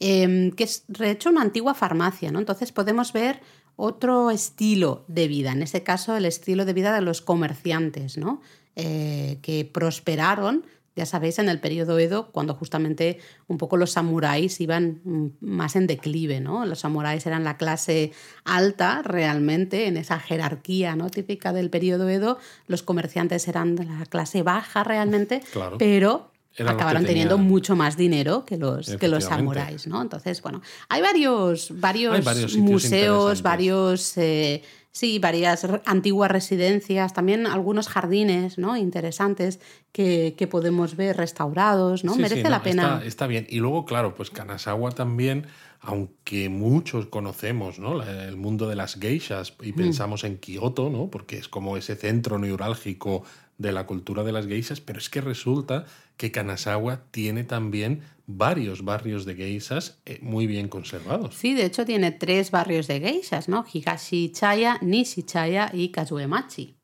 em, que es de hecho una antigua farmacia, ¿no? Entonces podemos ver otro estilo de vida, en este caso el estilo de vida de los comerciantes, ¿no? Eh, que prosperaron, ya sabéis, en el periodo Edo, cuando justamente un poco los samuráis iban más en declive, ¿no? Los samuráis eran la clase alta realmente en esa jerarquía ¿no? típica del periodo Edo, los comerciantes eran de la clase baja realmente, pero acabaron teniendo mucho más dinero que los, que los samuráis, ¿no? Entonces, bueno, hay varios, varios, museos, varios... Eh, sí, varias antiguas residencias, también algunos jardines ¿no? interesantes que, podemos ver restaurados, ¿no? Merece la pena. Está, está, bien. Y luego, claro, pues Kanazawa también, aunque muchos conocemos ¿no? el mundo de las geishas y mm. pensamos en Kioto, ¿no? porque es como ese centro neurálgico de la cultura de las geishas, pero es que resulta que Kanazawa tiene también varios barrios de geishas eh, muy bien conservados. Sí, de hecho tiene tres barrios de geishas, ¿no? Higashi-chaya, Nishi-chaya y Kazuemachi.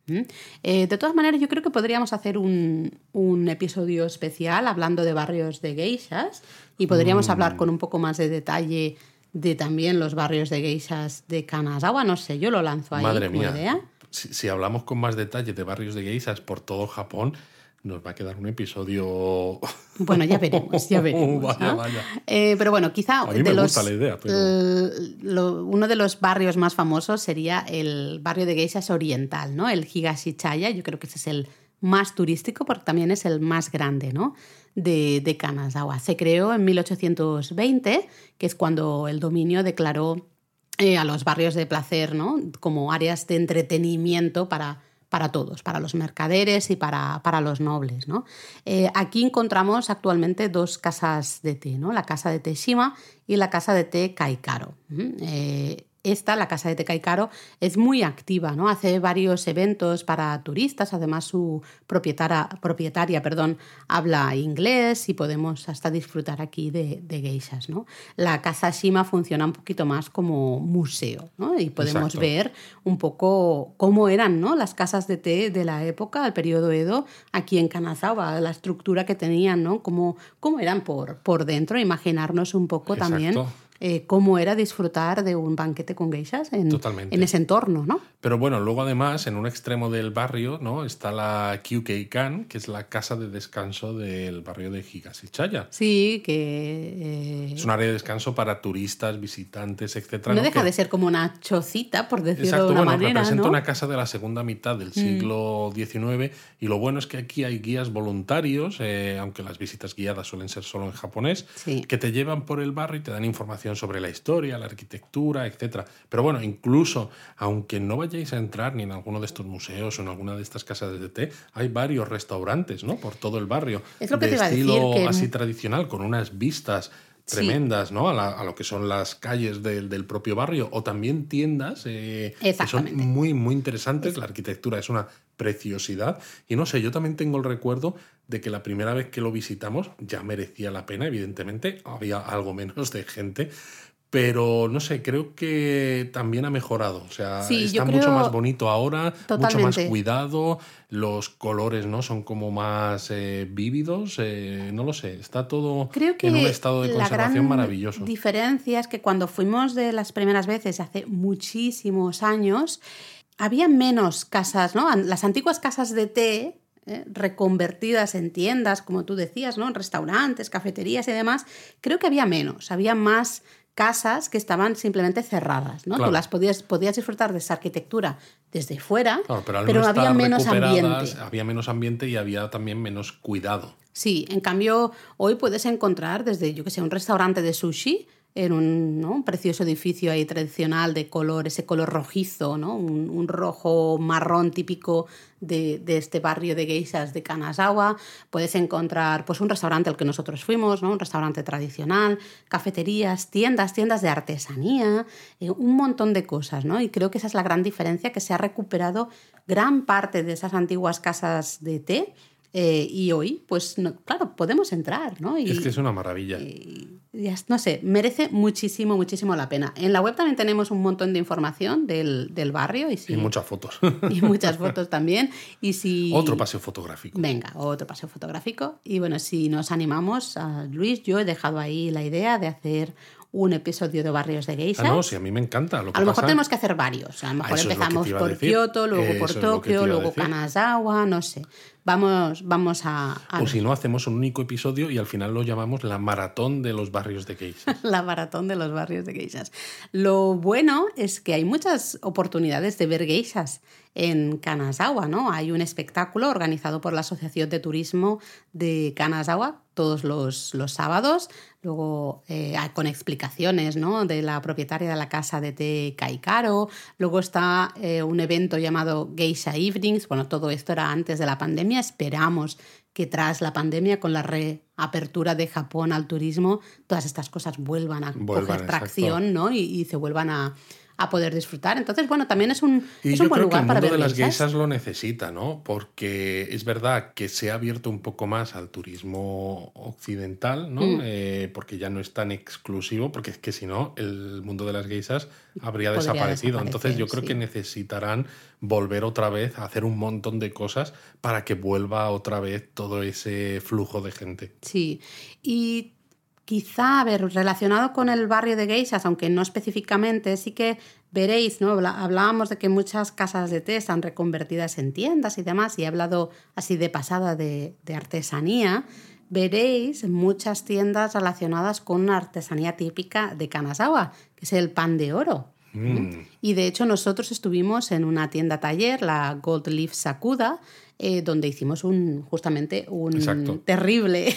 Eh, de todas maneras, yo creo que podríamos hacer un, episodio especial hablando de barrios de geishas y podríamos mm. hablar con un poco más de detalle de también los barrios de geishas de Kanazawa. No sé, yo lo lanzo ahí Madre como idea si, hablamos con más detalle de barrios de geishas por todo Japón, nos va a quedar un episodio. Bueno, ya veremos, ya veremos. vaya, vaya. Eh, pero bueno, quizá a mí me gusta la idea. uno de los barrios más famosos sería el barrio de geishas oriental, ¿no? El Higashichaya. Yo creo que ese es el más turístico porque también es el más grande, ¿no? De, de Kanazawa. Se creó en 1820, que es cuando el dominio declaró eh, a los barrios de placer, ¿no? Como áreas de entretenimiento para, para todos, para los mercaderes y para, para los nobles. ¿no? Eh, aquí encontramos actualmente dos casas de té, ¿no? la casa de té Shima y la casa de té Kaikaro. Esta, la Casa de Tecaicaro, es muy activa, ¿no? Hace varios eventos para turistas, además su propietaria, propietaria perdón, habla inglés y podemos hasta disfrutar aquí de, de geishas, ¿no? La Casa Shima funciona un poquito más como museo, ¿no? Y podemos ver un poco cómo eran, ¿no? Las casas de té de la época, del periodo Edo, aquí en Kanazawa, la estructura que tenían, ¿no? Cómo, cómo eran por, por dentro, imaginarnos un poco también eh, cómo era disfrutar de un banquete con geishas en, en, ese entorno, ¿no? Pero bueno, luego además, en un extremo del barrio, ¿no? Está la Kyukeikan, que es la casa de descanso del barrio de Higashichaya. Sí, que... Eh, es un área de descanso para turistas, visitantes, etc. No, deja de ser como una chocita, por decirlo de una bueno, manera, representa una casa de la segunda mitad del mm. siglo XIX y lo bueno es que aquí hay guías voluntarios, eh, aunque las visitas guiadas suelen ser solo en japonés, que te llevan por el barrio y te dan información sobre la historia, la arquitectura, etc. Pero bueno, incluso aunque no vayáis a entrar ni en alguno de estos museos o en alguna de estas casas de té, hay varios restaurantes, ¿no? Por todo el barrio. Es lo que de te estilo así tradicional, con unas vistas tremendas, ¿no? A, lo que son las calles del, propio barrio o también tiendas eh, que son muy, muy interesantes. La arquitectura es una preciosidad y no sé, yo también tengo el recuerdo de que la primera vez que lo visitamos ya merecía la pena, evidentemente, había algo menos de gente, pero no sé, creo que también ha mejorado. O sea, Sí, está mucho más bonito ahora, mucho más cuidado, los colores no son como más eh, vívidos, eh, no lo sé, está todo Creo que en un estado de la conservación gran maravilloso. diferencia es que cuando fuimos de las primeras veces hace muchísimos años, había menos casas, ¿no? Las antiguas casas de té eh, reconvertidas en tiendas, como tú decías, ¿no? En restaurantes, cafeterías y demás, creo que había menos, había más casas que estaban simplemente cerradas, ¿no? Claro. Tú las podías, podías disfrutar de esa arquitectura desde fuera, Claro, pero, no había menos ambiente. Había menos ambiente y había también menos cuidado. Sí, en cambio, hoy puedes encontrar desde, yo que sé, un restaurante de sushi en un, ¿no? un precioso edificio ahí tradicional de color, ese color rojizo, ¿no? un, un rojo marrón típico de, de este barrio de geishas de Kanazawa. Puedes encontrar pues, un restaurante al que nosotros fuimos, ¿no? un restaurante tradicional, cafeterías, tiendas, tiendas de artesanía, eh, un montón de cosas. ¿no? Y creo que esa es la gran diferencia, que se ha recuperado gran parte de esas antiguas casas de té. Eh, y hoy, pues no- claro, podemos entrar, ¿no? Y, Es que es una maravilla. y no sé, merece muchísimo, muchísimo la pena. En la web también tenemos un montón de información del, del barrio y, si- Y muchas fotos. y muchas fotos también. Y si... Otro paseo fotográfico. Venga, otro paseo fotográfico. Y bueno, si nos animamos, a Luis, yo he dejado ahí la idea de hacer un episodio de barrios de Ah, geishas. no, sí, a mí me encanta. Lo que A lo mejor pasa- tenemos que hacer varios. A lo mejor lo que empezamos por. Kioto, luego Eso por Tokio, luego. Kanazawa, no sé. Vamos, vamos a, a O si no, hacemos un único episodio y al final lo llamamos la maratón de los barrios de geishas. la maratón de los barrios de geishas. Lo bueno es que hay muchas oportunidades de ver geishas en Kanazawa, ¿no? Hay un espectáculo organizado por la Asociación de Turismo de Kanazawa todos los, los sábados, luego eh, con explicaciones ¿no? de la propietaria de la casa de té Kaikaro, luego está eh, un evento llamado Geisha Evenings, bueno, todo esto era antes de la pandemia, esperamos que tras la pandemia, con la reapertura de Japón al turismo, todas estas cosas vuelvan a Vuelvan, coger tracción ¿no? y, y se vuelvan a, a poder disfrutar. Entonces, bueno, también es un, Y es un buen el lugar para mundo ver de las geishas lo necesita, ¿no? Porque es verdad que se ha abierto un poco más al turismo occidental, ¿no? Mm. Eh, porque ya no es tan exclusivo, porque es que si no, el mundo de las geishas habría Podría desaparecido. Entonces yo creo sí. que necesitarán volver otra vez a hacer un montón de cosas para que vuelva otra vez todo ese flujo de gente. Sí, y quizá, a ver, relacionado con el barrio de geishas, aunque no específicamente, sí que veréis, ¿no? Hablábamos de que muchas casas de té están reconvertidas en tiendas y demás, y he hablado así de pasada de, de artesanía. Veréis muchas tiendas relacionadas con una artesanía típica de Kanazawa, que es el pan de oro. Mm. Y de hecho nosotros estuvimos en una tienda taller, la Gold Leaf Sakuda, eh, donde hicimos un justamente un Exacto. terrible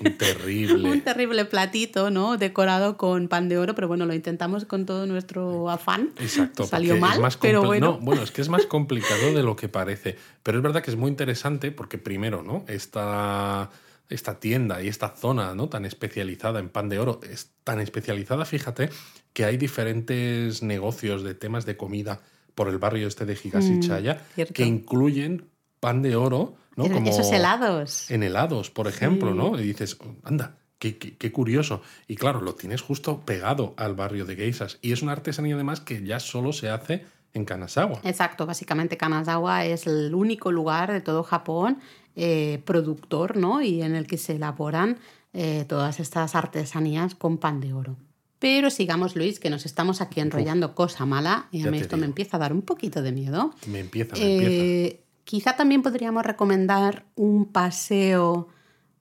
Un terrible. un terrible platito, ¿no? Decorado con pan de oro, pero bueno, lo intentamos con todo nuestro afán. Exacto. Salió mal, es más pero bueno. No, bueno, es que es más complicado de lo que parece. Pero es verdad que es muy interesante porque primero, ¿no? Esta, esta tienda y esta zona, ¿no? Tan especializada en pan de oro, es tan especializada, fíjate, que hay diferentes negocios de temas de comida por el barrio este de Higashiyaya Mm, que incluyen pan de oro, ¿no? Pero Como Esos helados. en helados, por ejemplo, ¿no? Y dices, "Oh, anda, qué, qué- qué curioso. Y claro, lo tienes justo pegado al barrio de geishas. Y es una artesanía además que ya solo se hace en Kanazawa. Exacto, básicamente Kanazawa es el único lugar de todo Japón eh, productor, ¿no? Y en el que se elaboran eh, todas estas artesanías con pan de oro. Pero sigamos, Luis, que nos estamos aquí enrollando cosa mala y a mí esto me empieza a dar un poquito de miedo. Me empieza, me empieza. Quizá también podríamos recomendar un paseo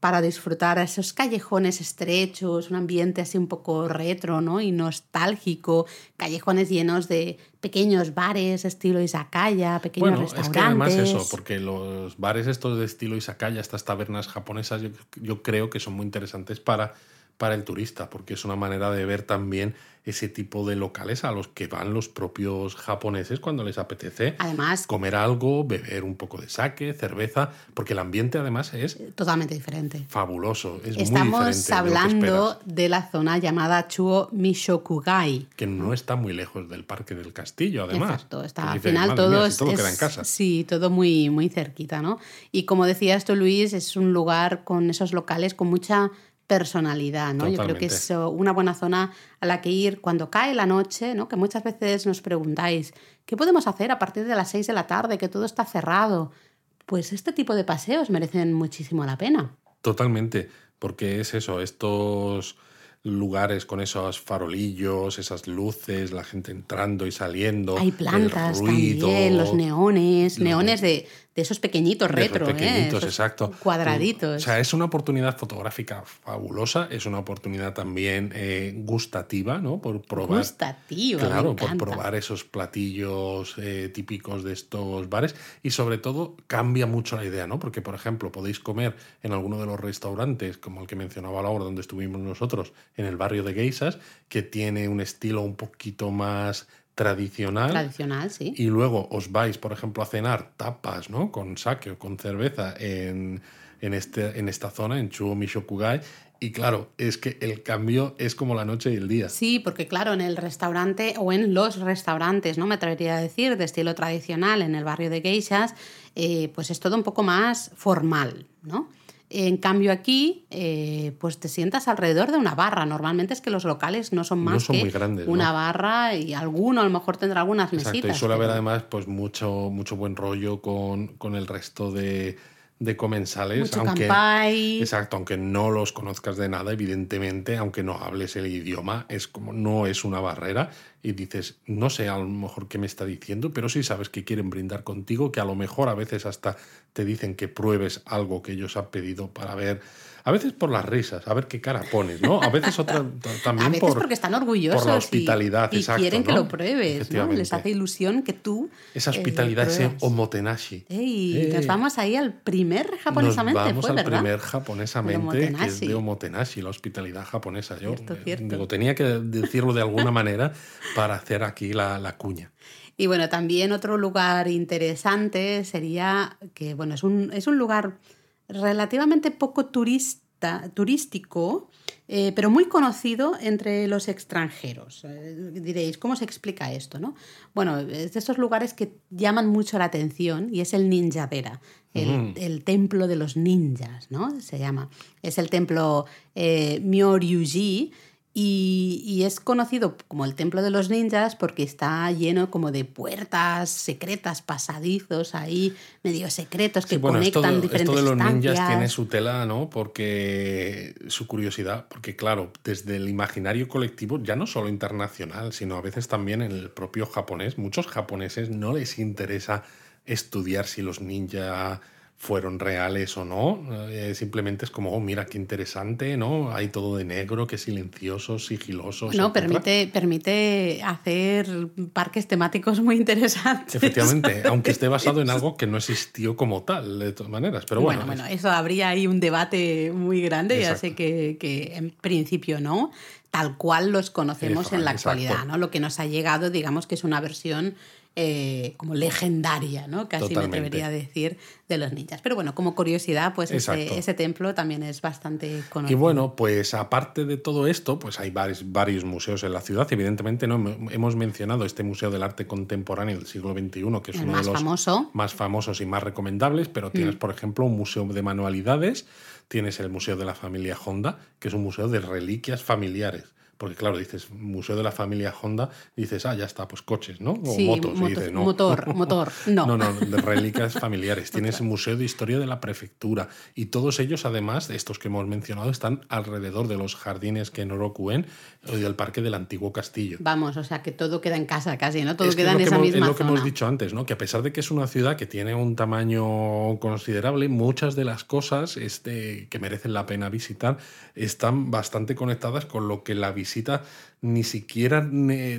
para disfrutar esos callejones estrechos, un ambiente así un poco retro ¿no? y nostálgico, callejones llenos de pequeños bares estilo izakaya, pequeños Bueno, restaurantes. es que además eso, porque los bares estos de estilo izakaya, estas tabernas japonesas, yo, yo creo que son muy interesantes para, para el turista, porque es una manera de ver también ese tipo de locales a los que van los propios japoneses cuando les apetece Además, comer algo, beber un poco de sake, cerveza, porque el ambiente además es totalmente diferente. fabuloso, es muy Estamos diferente hablando de la zona llamada Chuo Mishokugai. que no está muy lejos del Parque del Castillo, además. Exacto, está, al final "Madre todo, mía, si todo queda en casa. Sí, todo muy, muy cerquita, ¿no? Y como decías tú, Luis, es un lugar con esos locales con mucha personalidad, ¿no? Yo creo que es una buena zona a la que ir cuando cae la noche, ¿no? Que muchas veces nos preguntáis, ¿qué podemos hacer a partir de las 6 de la tarde, que todo está cerrado? Pues este tipo de paseos merecen muchísimo la pena. Totalmente, porque es eso, estos lugares con esos farolillos, esas luces, la gente entrando y saliendo. Hay plantas también, los neones, neones de, de esos pequeñitos retro, ¿eh? pequeñitos, exacto. Cuadraditos. O sea, es una oportunidad fotográfica fabulosa, es una oportunidad también eh, gustativa, ¿no? Por probar. Gustativa. Claro, por probar esos platillos eh, típicos de estos bares y sobre todo cambia mucho la idea, ¿no? Porque, por ejemplo, podéis comer en alguno de los restaurantes, como el que mencionaba Laura, donde estuvimos nosotros, en el barrio de Geisas, que tiene un estilo un poquito más tradicional. Tradicional, sí. Y luego os vais, por ejemplo, a cenar tapas, ¿no? Con sake o con cerveza en, en, este, en esta zona, en Chuo Mishokugai. Y claro, es que el cambio es como la noche y el día. Sí, porque claro, en el restaurante o en los restaurantes, ¿no? Me atrevería a decir, de estilo tradicional en el barrio de Geishas, eh, pues es todo un poco más formal, ¿no? En cambio aquí, eh, pues te sientas alrededor de una barra. Normalmente es que los locales no son más que una barra y alguno a lo mejor tendrá algunas Exacto, mesitas. Y suele haber además pues mucho, mucho buen rollo con, con el resto de, de comensales. aunque, Exacto, aunque no los conozcas de nada, evidentemente, aunque no hables el idioma, es como no es una barrera y dices, no sé a lo mejor qué me está diciendo, pero sí sabes que quieren brindar contigo, que a lo mejor a veces hasta te dicen que pruebes algo que ellos han pedido para ver a veces por las risas, a ver qué cara pones, ¿no? A veces otra, también a veces por, porque están orgullosos por la hospitalidad, y, quieren que lo pruebes, ¿no? Les hace ilusión que tú esa eh, hospitalidad, ese omotenashi. Ey, Nos vamos ahí al primer japonesamente, nos vamos al primer japonesamente que es de omotenashi, la hospitalidad japonesa. Yo eh, Digo, tenía que decirlo de alguna manera para hacer aquí la, la cuña. Y bueno, también otro lugar interesante sería que, bueno, es un, es un lugar relativamente poco turista, turístico, eh, pero muy conocido entre los extranjeros. Eh, diréis, ¿cómo se explica esto? No? Bueno, es de esos lugares que llaman mucho la atención y es el Ninjadera, el, el templo de los ninjas, ¿no? Se llama. Es el templo eh, Myoryuji, y, es conocido como el templo de los ninjas porque está lleno como de puertas secretas, pasadizos ahí, medio secretos que conectan diferentes esto de los ninjas tiene su tela, ¿no? Porque su curiosidad, porque claro, desde el imaginario colectivo, ya no solo internacional, sino a veces también en el propio japonés, muchos japoneses no les interesa estudiar si los ninjas fueron reales o no. Eh, simplemente es como, oh, mira qué interesante, ¿no? Hay todo de negro, qué silencioso, sigiloso. No, permite, permite hacer parques temáticos muy interesantes. Efectivamente, aunque esté basado en algo que no existió como tal, de todas maneras. Pero bueno, bueno, eso habría ahí un debate muy grande, ya sé que, que en principio no tal cual los conocemos en la actualidad, ¿no? Lo que nos ha llegado, digamos que es una versión eh, como legendaria, ¿no? Casi me atrevería a decir, de los ninjas. Pero bueno, como curiosidad, pues ese, templo también es bastante conocido. Y bueno, pues aparte de todo esto, pues hay varios, varios museos en la ciudad. Evidentemente, ¿no? hemos mencionado este Museo del Arte Contemporáneo del siglo XXI, que es uno de los más famosos y más recomendables, pero tienes, mm. por ejemplo, un museo de manualidades, tienes el Museo de la Familia Honda, que es un museo de reliquias familiares. Porque claro, dices Museo de la Familia Honda, dices, ah, ya está, pues coches, ¿no? O motos. no. Motor, motor, no. no, no, de reliquias familiares. Tienes Museo de Historia de la Prefectura. Y todos ellos, además, estos que hemos mencionado, están alrededor de los jardines que Kenoroku-en y del Parque del Antiguo Castillo. Vamos, o sea, que todo queda en casa casi, ¿no? Todo queda en esa misma Es lo que hemos dicho antes, ¿no? Que a pesar de que es una ciudad que tiene un tamaño considerable, muchas de las cosas este, que merecen la pena visitar están bastante conectadas con lo que la visita visita ni siquiera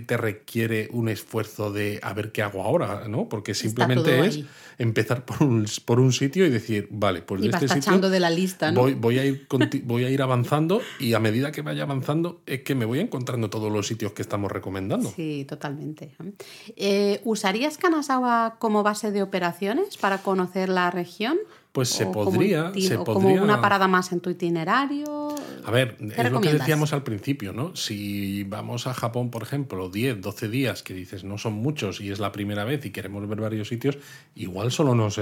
te requiere un esfuerzo de a ver qué hago ahora, ¿no? Porque simplemente es empezar por un, por un sitio y decir, vale, pues de este sitio de la lista, ¿no? voy, voy, a ir, voy a ir avanzando y a medida que vaya avanzando es que me voy encontrando todos los sitios que estamos recomendando. Sí, totalmente. Eh, ¿Usarías Kanazawa como base de operaciones para conocer la región? Pues se podría, se como una parada más en tu itinerario. A ver, es lo que decíamos al principio, ¿no? Si vamos a Japón, por ejemplo, 10, 12 días, que dices no son muchos y es la primera vez y queremos ver varios sitios, igual solo, nos,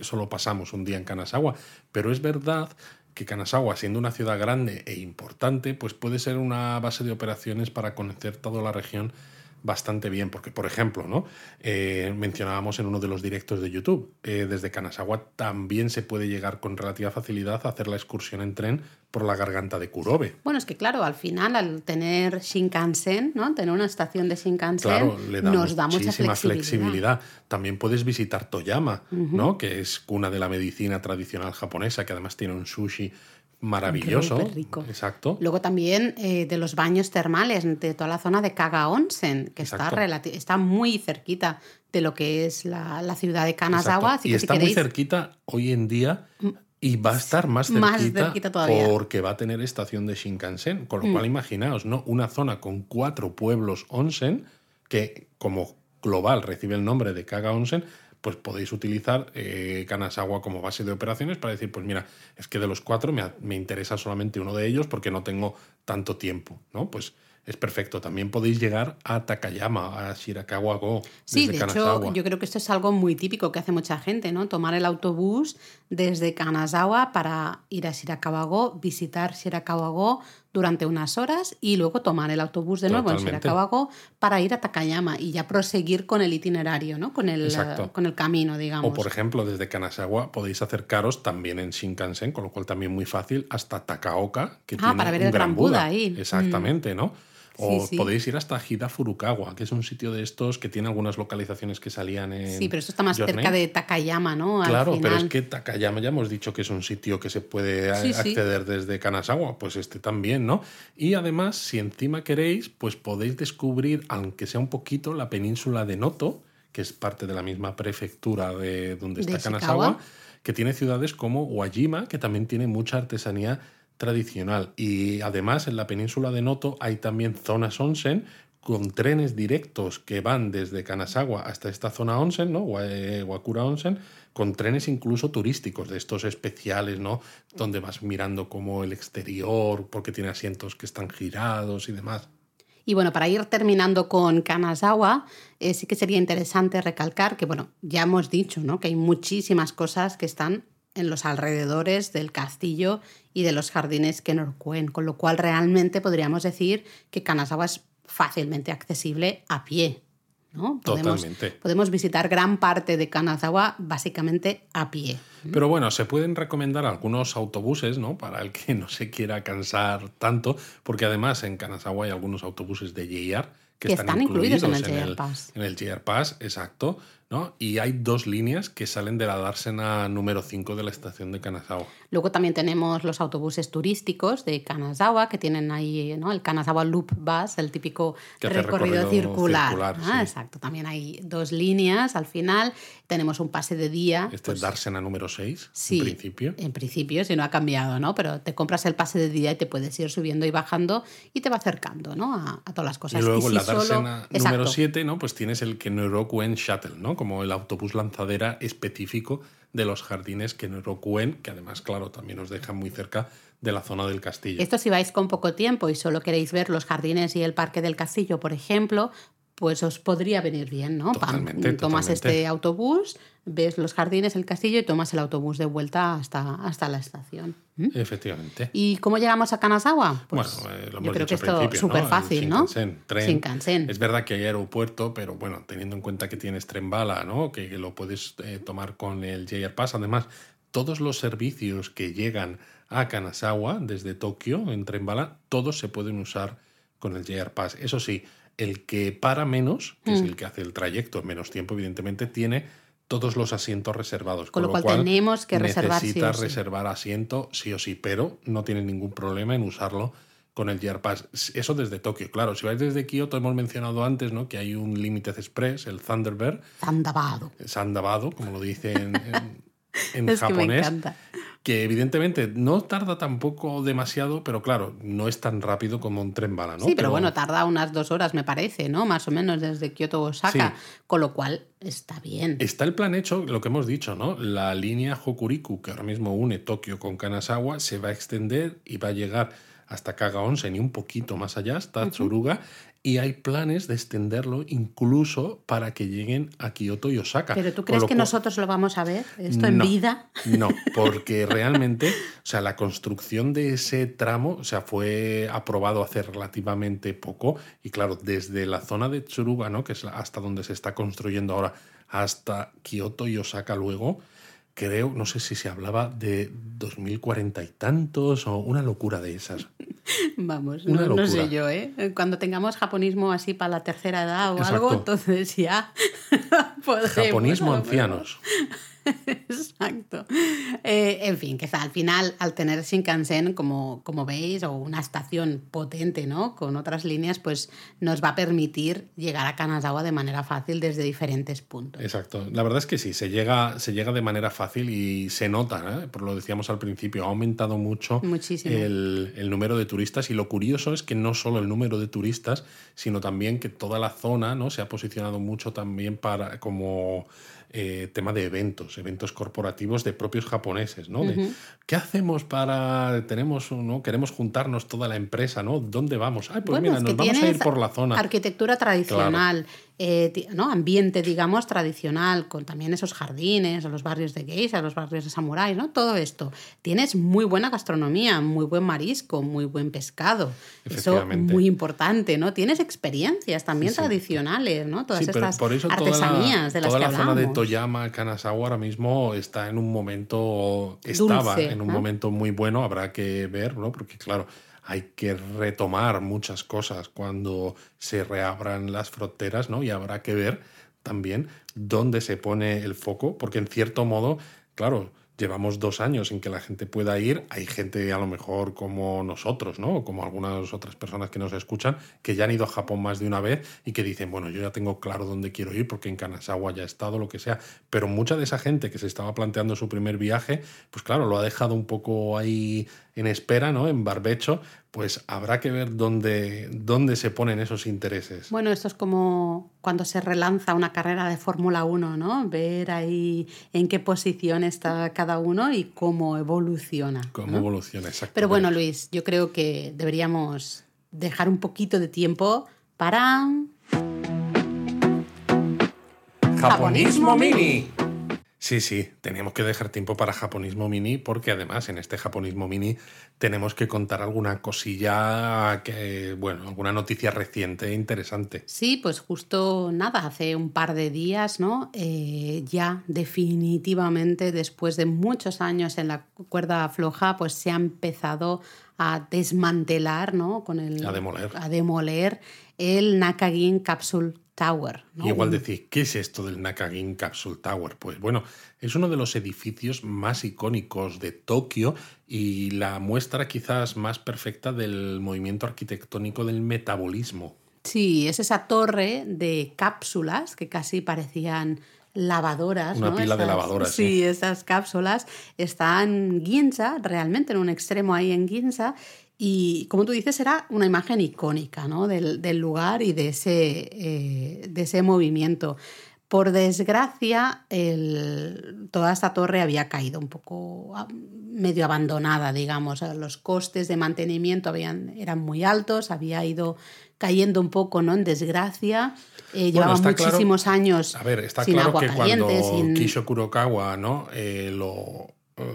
solo pasamos un día en Kanazawa. Pero es verdad que Kanazawa, siendo una ciudad grande e importante, pues puede ser una base de operaciones para conocer toda la región bastante bien, porque por ejemplo, ¿no? Eh, mencionábamos en uno de los directos de YouTube, eh, desde Kanazawa también se puede llegar con relativa facilidad a hacer la excursión en tren por la garganta de Kurobe. Bueno, es que claro, al final al tener Shinkansen, ¿no? Tener una estación de Shinkansen nos da mucha flexibilidad. flexibilidad. También puedes visitar Toyama, ¿no? Que es cuna de la medicina tradicional japonesa, que además tiene un sushi maravilloso. rico. Exacto. Luego también eh, de los baños termales de toda la zona de Kaga Onsen, que está, está muy cerquita de lo que es la, ciudad de Kanazawa. y está muy cerquita hoy en día mm. Y va a estar más cerquita, todavía. porque va a tener estación de Shinkansen. Con lo cual, mm. imaginaos, ¿no? Una zona con cuatro pueblos onsen que como global recibe el nombre de Kaga Onsen, pues podéis utilizar eh, Kanazawa como base de operaciones para decir, pues mira, es que de los cuatro me, me, interesa solamente uno de ellos porque no tengo tanto tiempo, ¿no? Pues es perfecto. También podéis llegar a Takayama, a Shirakawa Go. Sí, de hecho, yo creo que esto es algo muy típico que hace mucha gente, ¿no? Tomar el autobús desde Kanazawa para ir a Shirakawa Go, visitar Shirakawa Go durante unas horas y luego tomar el autobús de nuevo en Shirakawa Go para ir a Takayama y ya proseguir con el itinerario, ¿no? Con el, con el camino, digamos. O, por ejemplo, desde Kanazawa podéis acercaros también en Shinkansen, con lo cual también muy fácil, hasta Takaoka, que ah, para ver el Gran Buda. ahí. Exactamente, ¿no? O podéis ir hasta Hida Furukawa, que es un sitio de estos que tiene algunas localizaciones que salían en. Sí, pero esto está más cerca de Takayama, ¿no? claro, pero es que Takayama ya hemos dicho que es un sitio que se puede acceder desde Kanazawa, pues este también, ¿no? Y además, si encima queréis, pues podéis descubrir, aunque sea un poquito, la península de Noto, que es parte de la misma prefectura de donde está Kanazawa, que tiene ciudades como Wajima, que también tiene mucha artesanía tradicional. Y además en la península de Noto hay también zonas onsen con trenes directos que van desde Kanazawa hasta esta zona onsen, ¿no? Wakura Onsen, con trenes incluso turísticos, de estos especiales, ¿no? Donde vas mirando como el exterior, porque tiene asientos que están girados y demás. Y bueno, para ir terminando con Kanazawa, eh, sí que sería interesante recalcar que, bueno, ya hemos dicho, ¿no? Que hay muchísimas cosas que están en los alrededores del castillo y de los jardines Kenorkuen, con lo cual realmente podríamos decir que Kanazawa es fácilmente accesible a pie. ¿no? Podemos, Totalmente. Podemos visitar gran parte de Kanazawa básicamente a pie. Pero bueno, se pueden recomendar algunos autobuses, ¿no? Para el que no se quiera cansar tanto, porque además en Kanazawa hay algunos autobuses de JR que, están, incluidos, en el JR Pass. En el JR Pass, exacto. Y hay dos líneas que salen de la dársena número 5 de la estación de Kanazawa. Luego también tenemos los autobuses turísticos de Kanazawa, que tienen ahí ¿no? el Kanazawa Loop Bus, el típico recorrido, circular. Ah, exacto, también hay dos líneas al final. Tenemos un pase de día. Este es pues dársena número 6, sí, en principio. En principio, si no ha cambiado, ¿no? Pero te compras el pase de día y te puedes ir subiendo y bajando y te va acercando, ¿no? A, todas las cosas. Y luego en la dársena número 7, ¿no? Pues tienes el Kenorokuen Shuttle, ¿no? Como el autobús lanzadera específico de los jardines que Kenrokuen, que además, claro, también os deja muy cerca de la zona del castillo. Esto si vais con poco tiempo y solo queréis ver los jardines y el parque del castillo, por ejemplo, pues os podría venir bien, ¿no? tomas este autobús, ves los jardines, el castillo y tomas el autobús de vuelta hasta, hasta la estación. ¿Mm? Efectivamente. ¿Y cómo llegamos a Kanazawa? Pues bueno, eh, lo hemos yo creo que esto es súper fácil, ¿no? Tren. Es verdad que hay aeropuerto, pero bueno, teniendo en cuenta que tienes tren bala, ¿no? Que, lo puedes eh, tomar con el JR Pass. Además, todos los servicios que llegan a Kanazawa desde Tokio en tren bala, todos se pueden usar con el JR Pass. Eso sí, el que para menos, que es mm. el que hace el trayecto en menos tiempo, evidentemente, tiene todos los asientos reservados. Con, lo, cual, tenemos que reservar necesita reservar asiento sí o sí, pero no tiene ningún problema en usarlo con el JR Pass. Eso desde Tokio. Claro, si vais desde Kioto, hemos mencionado antes ¿no? que hay un Limited Express, el Thunderbird. Sandabado. Sandabado, como lo dicen en, en japonés que evidentemente no tarda tampoco demasiado, pero claro, no es tan rápido como un tren bala, ¿no? Sí, pero, bueno, tarda unas dos horas, me parece, ¿no? Más o menos desde Kioto Osaka, con lo cual está bien. Está el plan hecho, lo que hemos dicho, ¿no? La línea Hokuriku, que ahora mismo une Tokio con Kanazawa, se va a extender y va a llegar hasta Kaga Onsen y un poquito más allá, hasta Tsuruga, y hay planes de extenderlo incluso para que lleguen a Kioto y Osaka. ¿Pero tú crees que nosotros lo vamos a ver, esto en vida? No, porque realmente, o sea, la construcción de ese tramo, o sea, fue aprobado hace relativamente poco, y claro, desde la zona de Tsuruga, ¿no? que es hasta donde se está construyendo ahora, hasta Kioto y Osaka luego, creo, no sé si se hablaba de 2040 y tantos o una locura de esas. Vamos, no, sé yo, ¿eh? Cuando tengamos japonismo así para la tercera edad o algo, entonces ya Japonismo ancianos. Exacto. Eh, en fin, que al final, al tener Shinkansen, como, como veis, o una estación potente, ¿no? Con otras líneas, pues nos va a permitir llegar a Kanazawa de manera fácil desde diferentes puntos. Exacto. La verdad es que sí, se llega, se llega de manera fácil y se nota, ¿eh? por lo decíamos al principio, ha aumentado mucho el, el número de turistas y lo curioso es que no solo el número de turistas, sino también que toda la zona ¿no? se ha posicionado mucho también para como eh, tema de eventos, eventos corporativos de propios japoneses, ¿no? ¿Qué hacemos para, tenemos, ¿no? Queremos juntarnos toda la empresa, ¿no? ¿Dónde vamos? Ay, pues mira, nos vamos a ir por la zona. Arquitectura tradicional, eh, ¿no? ambiente, digamos, tradicional, con también esos jardines, los barrios de geisha, los barrios de samuráis, ¿no? Todo esto. Tienes muy buena gastronomía, muy buen marisco, muy buen pescado. Eso muy importante, ¿no? Tienes experiencias también tradicionales, ¿no? Todas estas artesanías de las toda la zona de Toyama, Kanazawa ahora mismo está en un momento, estaba en un momento muy bueno, habrá que ver, ¿no? Porque claro, hay que retomar muchas cosas cuando se reabran las fronteras, ¿no? Y habrá que ver también dónde se pone el foco, porque en cierto modo, claro, llevamos dos años en que la gente pueda ir. Hay gente a lo mejor como nosotros, ¿no? como algunas otras personas que nos escuchan, que ya han ido a Japón más de una vez y que dicen, bueno, yo ya tengo claro dónde quiero ir porque en Kanazawa ya he estado, lo que sea. Pero mucha de esa gente que se estaba planteando su primer viaje, pues claro, lo ha dejado un poco ahí en espera, ¿no? En barbecho, pues habrá que ver dónde, dónde se ponen esos intereses. Bueno, esto es como cuando se relanza una carrera de Fórmula 1, ¿no? Ver ahí en qué posición está cada uno y cómo evoluciona. Cómo evoluciona, exacto. Pero bueno, Luis, yo creo que deberíamos dejar un poquito de tiempo para... Japonismo Mini. Sí, sí, tenemos que dejar tiempo para japonismo mini porque además en este japonismo mini tenemos que contar alguna cosilla que, bueno, alguna noticia reciente e interesante. Sí, pues justo nada, hace un par de días, ¿no? Eh, ya definitivamente después de muchos años en la cuerda floja, pues se ha empezado a desmantelar, ¿no? Con el, a demoler. A demoler el Nakagin Capsule Tower. igual decir, ¿qué es esto del Nakagin Capsule Tower? Pues bueno, es uno de los edificios más icónicos de Tokio y la muestra quizás más perfecta del movimiento arquitectónico del metabolismo. Sí, es esa torre de cápsulas que casi parecían lavadoras. Una pila de lavadoras. Sí, esas cápsulas están en Ginza, realmente en un extremo ahí en Ginza, y como tú dices, era una imagen icónica ¿no? del, lugar y de ese, eh, de ese movimiento. Por desgracia, toda esta torre había caído un poco ah, medio abandonada, digamos. Los costes de mantenimiento habían, eran muy altos, había ido cayendo un poco ¿no? en desgracia. Eh, llevaba muchísimos años a ver, está claro que cuando Kisho Kurokawa ¿no? Eh, lo, eh,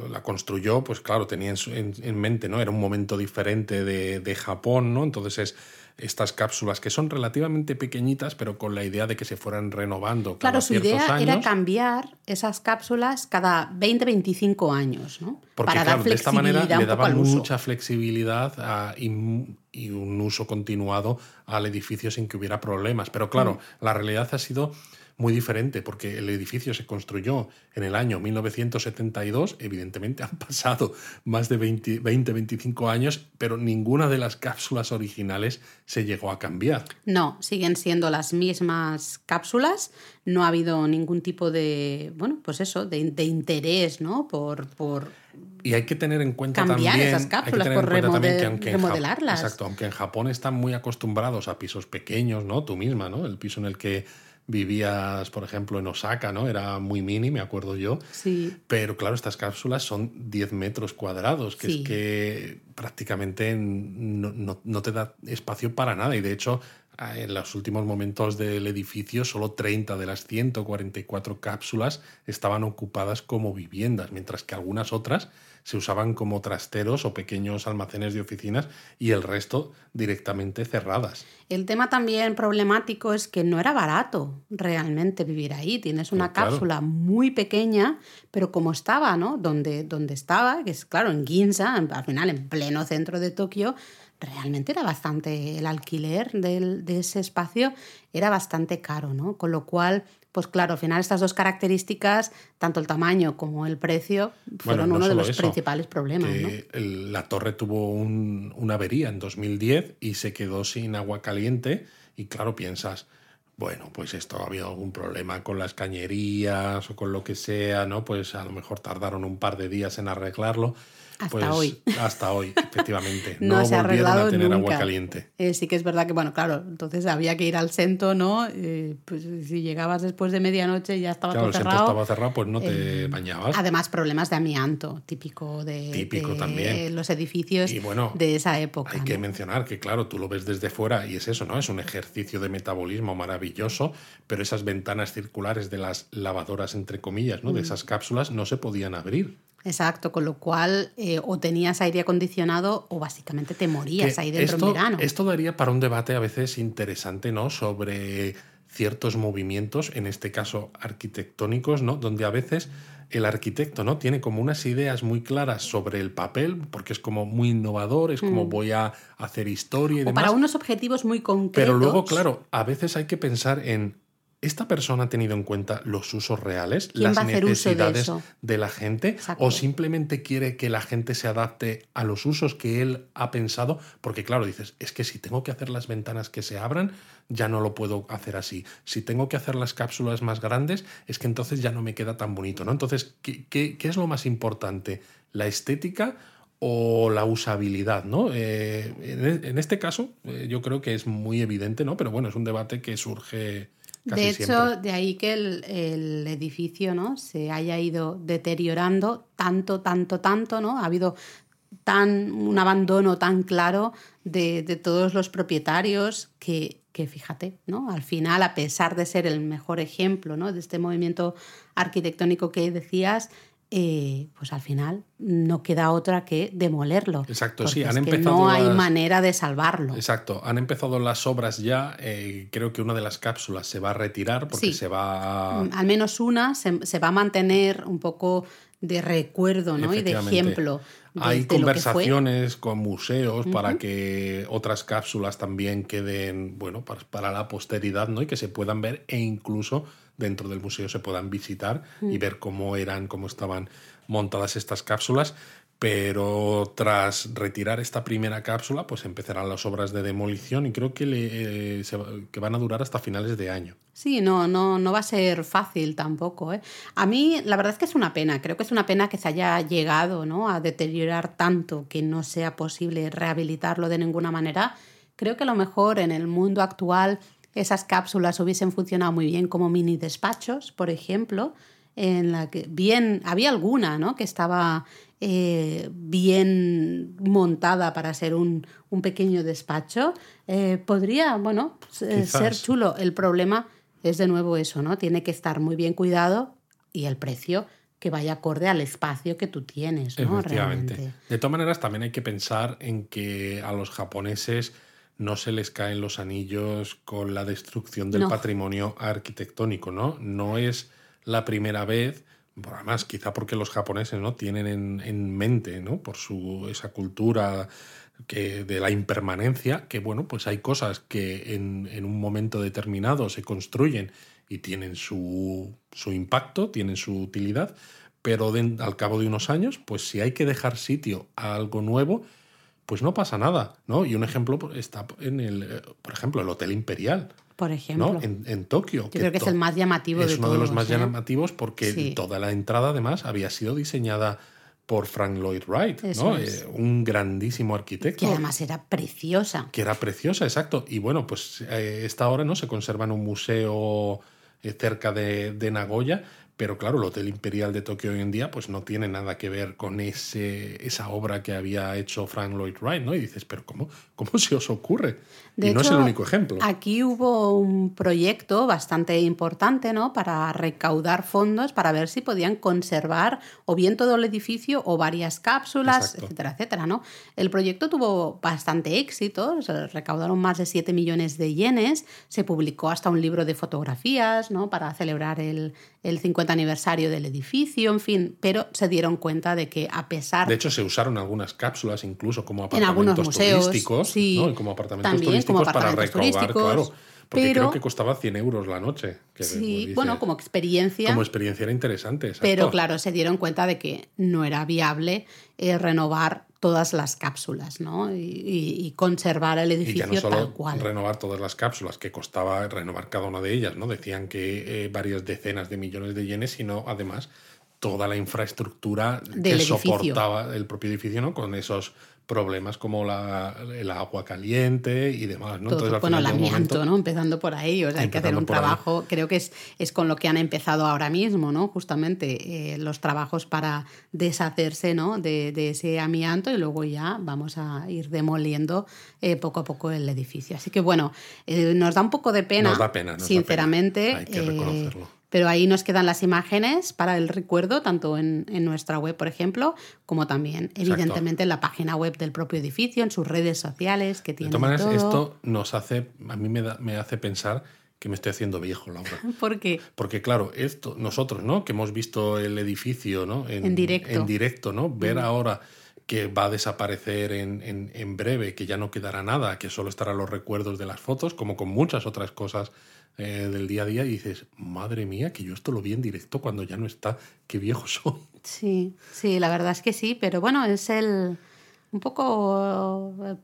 la construyó, pues claro, tenía en, mente, ¿no? Era un momento diferente de, Japón, ¿no? Entonces es estas cápsulas que son relativamente pequeñitas, pero con la idea de que se fueran renovando. Cada claro, su idea era cambiar esas cápsulas cada 20-25 años, ¿no? Porque, Para dar de esta manera le daban mucha flexibilidad y, un uso continuado al edificio sin que hubiera problemas. Pero claro, mm. la realidad ha sido muy diferente, porque el edificio se construyó en el año 1972, evidentemente han pasado más de 20-25 años, pero ninguna de las cápsulas originales se llegó a cambiar. No, siguen siendo las mismas cápsulas, no ha habido ningún tipo de, bueno, pues eso, de, interés, ¿no? Por, por y hay que tener en cuenta cambiar también, esas cápsulas, por remodelarlas. exacto, aunque en Japón están muy acostumbrados a pisos pequeños, ¿no? Tú misma, ¿no? El piso en el que vivías, por ejemplo, en Osaka, ¿no? Era muy mini, me acuerdo yo. Sí. Pero claro, estas cápsulas son 10 metros cuadrados, que es que prácticamente no, no, te da espacio para nada. Y de hecho, en los últimos momentos del edificio, solo 30 de las 144 cápsulas estaban ocupadas como viviendas, mientras que algunas otras se usaban como trasteros o pequeños almacenes de oficinas y el resto directamente cerradas. El tema también problemático es que no era barato realmente vivir ahí. Tienes una cápsula muy pequeña, pero como estaba, ¿no? Donde, donde estaba, que es claro, en Ginza, al final en pleno centro de Tokio, realmente era bastante, el alquiler de ese espacio era bastante caro, ¿no? Con lo cual, pues claro, al final estas dos características, tanto el tamaño como el precio, fueron uno de los principales problemas. la torre tuvo una avería en 2010 y se quedó sin agua caliente y claro, piensas, bueno, pues esto ha habido algún problema con las cañerías o con lo que sea, ¿no? Pues a lo mejor tardaron un par de días en arreglarlo hasta pues, hoy. Hasta hoy, efectivamente. no, se ha arreglado a tener agua caliente. Eh, sí que es verdad que, bueno, claro, entonces había que ir al centro, ¿no? Eh, pues si llegabas después de medianoche y ya estaba todo cerrado. el estaba cerrado, pues no te eh, bañabas. Además, problemas de amianto, típico de, típico también. los edificios de esa época. Hay que mencionar que, claro, tú lo ves desde fuera y es eso, ¿no? Es un ejercicio de metabolismo maravilloso, pero esas ventanas circulares de las lavadoras, entre comillas, ¿no? De mm. esas cápsulas no se podían abrir. Exacto, con lo cual eh, o tenías aire acondicionado o básicamente te morías ahí dentro esto, en verano. Esto daría para un debate a veces interesante, ¿no? Sobre ciertos movimientos, en este caso arquitectónicos, ¿no? Donde a veces el arquitecto, ¿no? Tiene como unas ideas muy claras sobre el papel, porque es como muy innovador, es como mm. voy a hacer historia y demás. para unos objetivos muy concretos. Pero luego, claro, a veces hay que pensar en ¿Esta persona ha tenido en cuenta los usos reales, las necesidades de, la gente? ¿O simplemente quiere que la gente se adapte a los usos que él ha pensado? Porque claro, dices, es que si tengo que hacer las ventanas que se abran, ya no lo puedo hacer así. Si tengo que hacer las cápsulas más grandes, es que entonces ya no me queda tan bonito. ¿no? Entonces, ¿qué, es lo más importante? ¿La estética? o la usabilidad, ¿no? Eh, en, este caso, eh, yo creo que es muy evidente, ¿no? Pero bueno, es un debate que surge de hecho, de ahí que el, edificio ¿no? se haya ido deteriorando tanto, tanto, tanto, ¿no? Ha habido tan, un abandono tan claro de, todos los propietarios que, que, fíjate, ¿no? Al final, a pesar de ser el mejor ejemplo ¿no? de este movimiento arquitectónico que decías, eh, pues al final no queda otra que demolerlo. Exacto, sí, han empezado. no hay manera de salvarlo. Exacto, han empezado las obras ya. Eh, creo que una de las cápsulas se va a retirar porque se va. Al menos una se, se, va a mantener un poco de recuerdo ¿no? y de ejemplo. Hay conversaciones con museos para que otras cápsulas también queden, bueno, para, para, la posteridad, ¿no? Y que se puedan ver e incluso dentro del museo se puedan visitar y mm. ver cómo eran, cómo estaban montadas estas cápsulas. Pero tras retirar esta primera cápsula, pues empezarán las obras de demolición y creo que, le, eh, que van a durar hasta finales de año. Sí, no, no, no va a ser fácil tampoco. ¿eh? A mí la verdad es que es una pena. Creo que es una pena que se haya llegado ¿no? a deteriorar tanto que no sea posible rehabilitarlo de ninguna manera. Creo que a lo mejor en el mundo actual esas cápsulas hubiesen funcionado muy bien como mini despachos, por ejemplo, en la que bien había alguna, ¿no? Que estaba eh, bien montada para ser un, pequeño despacho. Eh, podría, bueno, eh, ser chulo. El problema es de nuevo eso, ¿no? Tiene que estar muy bien cuidado y el precio que vaya acorde al espacio que tú tienes, ¿no? Realmente. De todas maneras, también hay que pensar en que a los japoneses no se les caen los anillos con la destrucción del patrimonio arquitectónico, ¿no? No es la primera vez, además quizá porque los japoneses no tienen en, mente, ¿no? Por su esa cultura que de la impermanencia, que bueno, pues hay cosas que en, un momento determinado se construyen y tienen su, su impacto, tienen su utilidad, pero al cabo de unos años, pues si hay que dejar sitio a algo nuevo, pues no pasa nada, ¿no? Y un ejemplo está en el, eh, por ejemplo, el Hotel Imperial. Por ejemplo. ¿no? En, Tokio. Yo creo que es el más llamativo de todos. Es uno de los más ¿eh? llamativos porque toda la entrada, además, había sido diseñada por Frank Lloyd Wright, ¿no? Eh, un grandísimo arquitecto. Que además era preciosa. Que era preciosa, exacto. Y bueno, pues esta ahora no se conserva en un museo cerca de, de Nagoya, pero claro, el Hotel Imperial de Tokio hoy en día pues no tiene nada que ver con ese, esa obra que había hecho Frank Lloyd Wright, ¿no? Y dices, pero ¿cómo, cómo se os ocurre? y no es el único ejemplo. Aquí hubo un proyecto bastante importante, ¿no? Para recaudar fondos para ver si podían conservar o bien todo el edificio o varias cápsulas, etcétera, etcétera, ¿no? El proyecto tuvo bastante éxito, se recaudaron más de 7 millones de yenes, se publicó hasta un libro de fotografías, ¿no? Para celebrar el, el 50 aniversario del edificio, en fin, pero se dieron cuenta de que a pesar... De hecho, se usaron algunas cápsulas incluso como apartamentos museos, turísticos, sí, ¿no? como apartamentos turísticos para recaudar, claro. Porque creo que costaba 100 euros la noche. sí, bueno, como experiencia. Como experiencia era interesante. Pero claro, se dieron cuenta de que no era viable eh, renovar todas las cápsulas, ¿no? Y, conservar el edificio y no solo tal cual. Renovar todas las cápsulas, que costaba renovar cada una de ellas, ¿no? Decían que eh, varias decenas de millones de yenes, sino además toda la infraestructura que soportaba el propio edificio, ¿no? Con esos problemas como la, el agua caliente y demás. ¿no? bueno, el amianto, ¿no? Empezando por ahí. O sea, hay que hacer un trabajo, creo que es, es con lo que han empezado ahora mismo, ¿no? Justamente eh, los trabajos para deshacerse ¿no? de, de, ese amianto y luego ya vamos a ir demoliendo eh, poco a poco el edificio. Así que bueno, eh, nos da un poco de pena, nos da pena sinceramente. Hay que reconocerlo pero ahí nos quedan las imágenes para el recuerdo, tanto en, nuestra web, por ejemplo, como también, evidentemente, en la página web del propio edificio, en sus redes sociales, que tiene. De todas maneras, esto nos hace, a mí me, me hace pensar que me estoy haciendo viejo, Laura. ¿Por qué? Porque, claro, esto, nosotros, ¿no? Que hemos visto el edificio, ¿no? En, directo. En directo, ¿no? Ver ahora que va a desaparecer en, en, en, breve, que ya no quedará nada, que solo estarán los recuerdos de las fotos, como con muchas otras cosas eh, del día a día y dices, madre mía, que yo esto lo vi en directo cuando ya no está, qué viejo soy. Sí, sí, la verdad es que sí, pero bueno, es el un poco eh,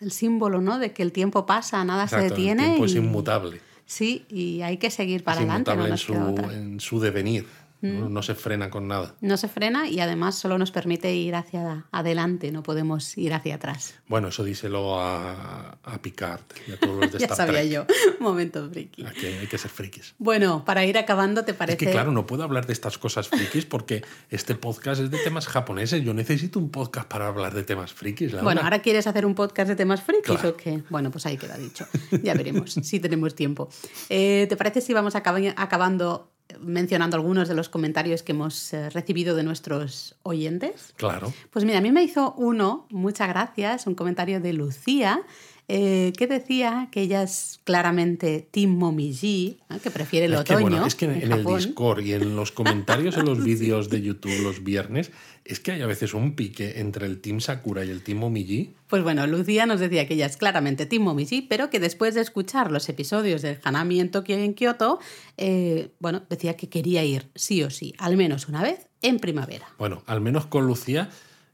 el símbolo, ¿no? De que el tiempo pasa, nada se detiene. El tiempo es inmutable. Sí, y hay que seguir para adelante. en, su, en su devenir. Mm. ¿no? se frena con nada. No se frena y además solo nos permite ir hacia adelante, no podemos ir hacia atrás. Bueno, eso díselo a, a Picard y a todos los de Ya sabía yo, momento friki. Aquí hay que ser frikis. Bueno, para ir acabando, ¿te parece? Es que claro, no puedo hablar de estas cosas frikis porque este podcast es de temas japoneses. Yo necesito un podcast para hablar de temas frikis. Bueno, ¿ahora quieres hacer un podcast de temas frikis o qué? Bueno, pues ahí queda dicho. Ya veremos si tenemos tiempo. Eh, ¿Te parece si vamos acabando mencionando algunos de los comentarios que hemos eh, recibido de nuestros oyentes. Claro. Pues mira, a mí me hizo uno, muchas gracias, un comentario de Lucía, eh, que decía que ella es claramente Team Momiji, que prefiere el otoño. es que en, el Discord y en los comentarios en los vídeos de YouTube los viernes, es que hay a veces un pique entre el Team Sakura y el Team Momiji. Pues bueno, Lucía nos decía que ella es claramente Team Momiji, pero que después de escuchar los episodios del Hanami en Tokio y en Kioto, eh, bueno, decía que quería ir sí o sí, al menos una vez en primavera. Bueno, al menos con Lucía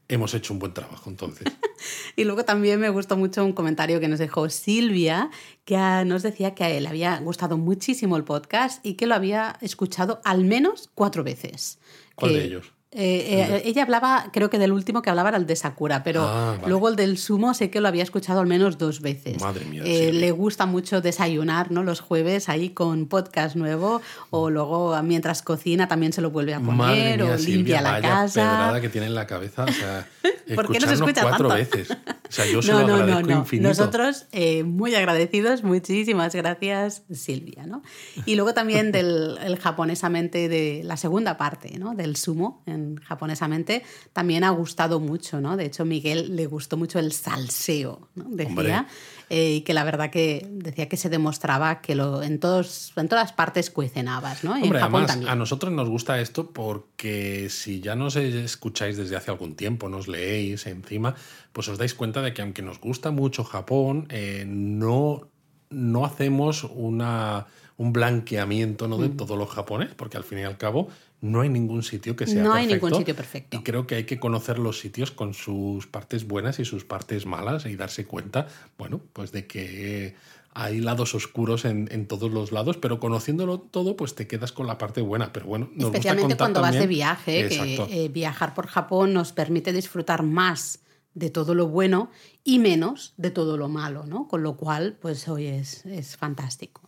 hemos hecho un buen trabajo entonces. y luego también me gustó mucho un comentario que nos dejó Silvia, que nos decía que él había gustado muchísimo el podcast y que lo había escuchado al menos cuatro veces. ¿Cuál de ellos? Eh, eh, ella hablaba, creo que del último que hablaba era el de Sakura, pero ah, luego el del sumo sé que lo había escuchado al menos dos veces. Madre mía. Eh, le gusta mucho desayunar, ¿no? Los jueves ahí con podcast nuevo o luego mientras cocina también se lo vuelve a poner o limpia la vaya casa. pedrada que tiene en la cabeza, o sea, ¿Por qué no se escucha cuatro veces. O sea, yo se lo agradezco infinito. Nosotros muy agradecidos, muchísimas gracias Silvia, ¿no? Y luego también del el japonesamente de la segunda parte, ¿no? Del sumo japonesamente, también ha gustado mucho, ¿no? De hecho, Miguel le gustó mucho el salseo, ¿no? Decía. Eh, y que la verdad que decía que se demostraba que lo, en, todos, en todas partes cuecenabas, ¿no? Hombre, además, a nosotros nos gusta esto porque si ya nos escucháis desde hace algún tiempo, nos leéis encima, pues os dais cuenta de que aunque nos gusta mucho Japón, eh, no, no hacemos una, un blanqueamiento ¿no? de mm. todos los japoneses, porque al fin y al cabo no hay ningún sitio que sea no perfecto. No hay ningún sitio perfecto. Y creo que hay que conocer los sitios con sus partes buenas y sus partes malas y darse cuenta, bueno, pues de que hay lados oscuros en, en todos los lados, pero conociéndolo todo, pues te quedas con la parte buena. Pero bueno, nos Especialmente cuando vas de viaje, que eh, viajar por Japón nos permite disfrutar más de todo lo bueno y menos de todo lo malo, ¿no? Con lo cual, pues hoy es, es fantástico.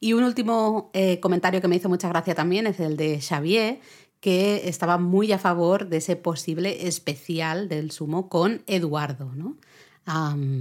Y un último eh, comentario que me hizo mucha gracia también es el de Xavier, que estaba muy a favor de ese posible especial del sumo con Eduardo, ¿no?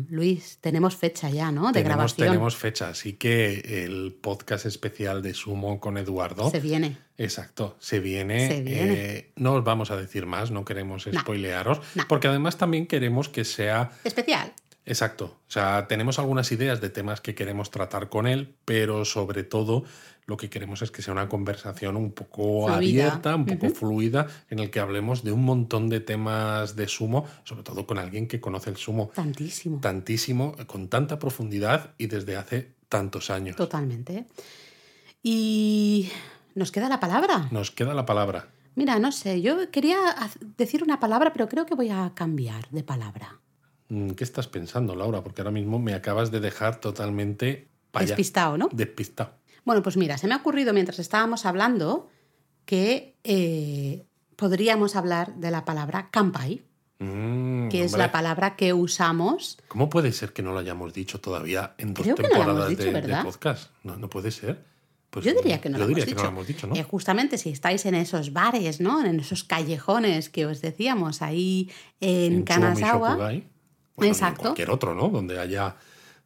Luis, tenemos fecha ya, ¿no? De grabación. Tenemos fecha, así que el podcast especial de Sumo con Eduardo. Se viene. Exacto, se viene. Eh, no os vamos a decir más, no queremos spoilearos, porque además también queremos que sea... Especial. Exacto. O sea, tenemos algunas ideas de temas que queremos tratar con él, pero sobre todo lo que queremos es que sea una conversación un poco abierta, un poco fluida, en el que hablemos de un montón de temas de sumo, sobre todo con alguien que conoce el sumo. Tantísimo. Tantísimo, con tanta profundidad y desde hace tantos años. Totalmente. Y nos queda la palabra. Nos queda la palabra. Mira, no sé, yo quería decir una palabra, pero creo que voy a cambiar de palabra. Mm, ¿Qué estás pensando, Laura? Porque ahora mismo me acabas de dejar totalmente... Despistado, ¿no? Despistado. Bueno, pues mira, se me ha ocurrido mientras estábamos hablando que eh, podríamos hablar de la palabra campai, mm, que es la palabra que usamos. ¿Cómo puede ser que no lo hayamos dicho todavía en dos temporadas de, podcast? No, puede ser. Pues yo diría que no, lo, hemos dicho. ¿no? Eh, justamente si estáis en esos bares, ¿no? En esos callejones que os decíamos ahí en, en Kanazawa. Exacto. En cualquier otro, ¿no? Donde haya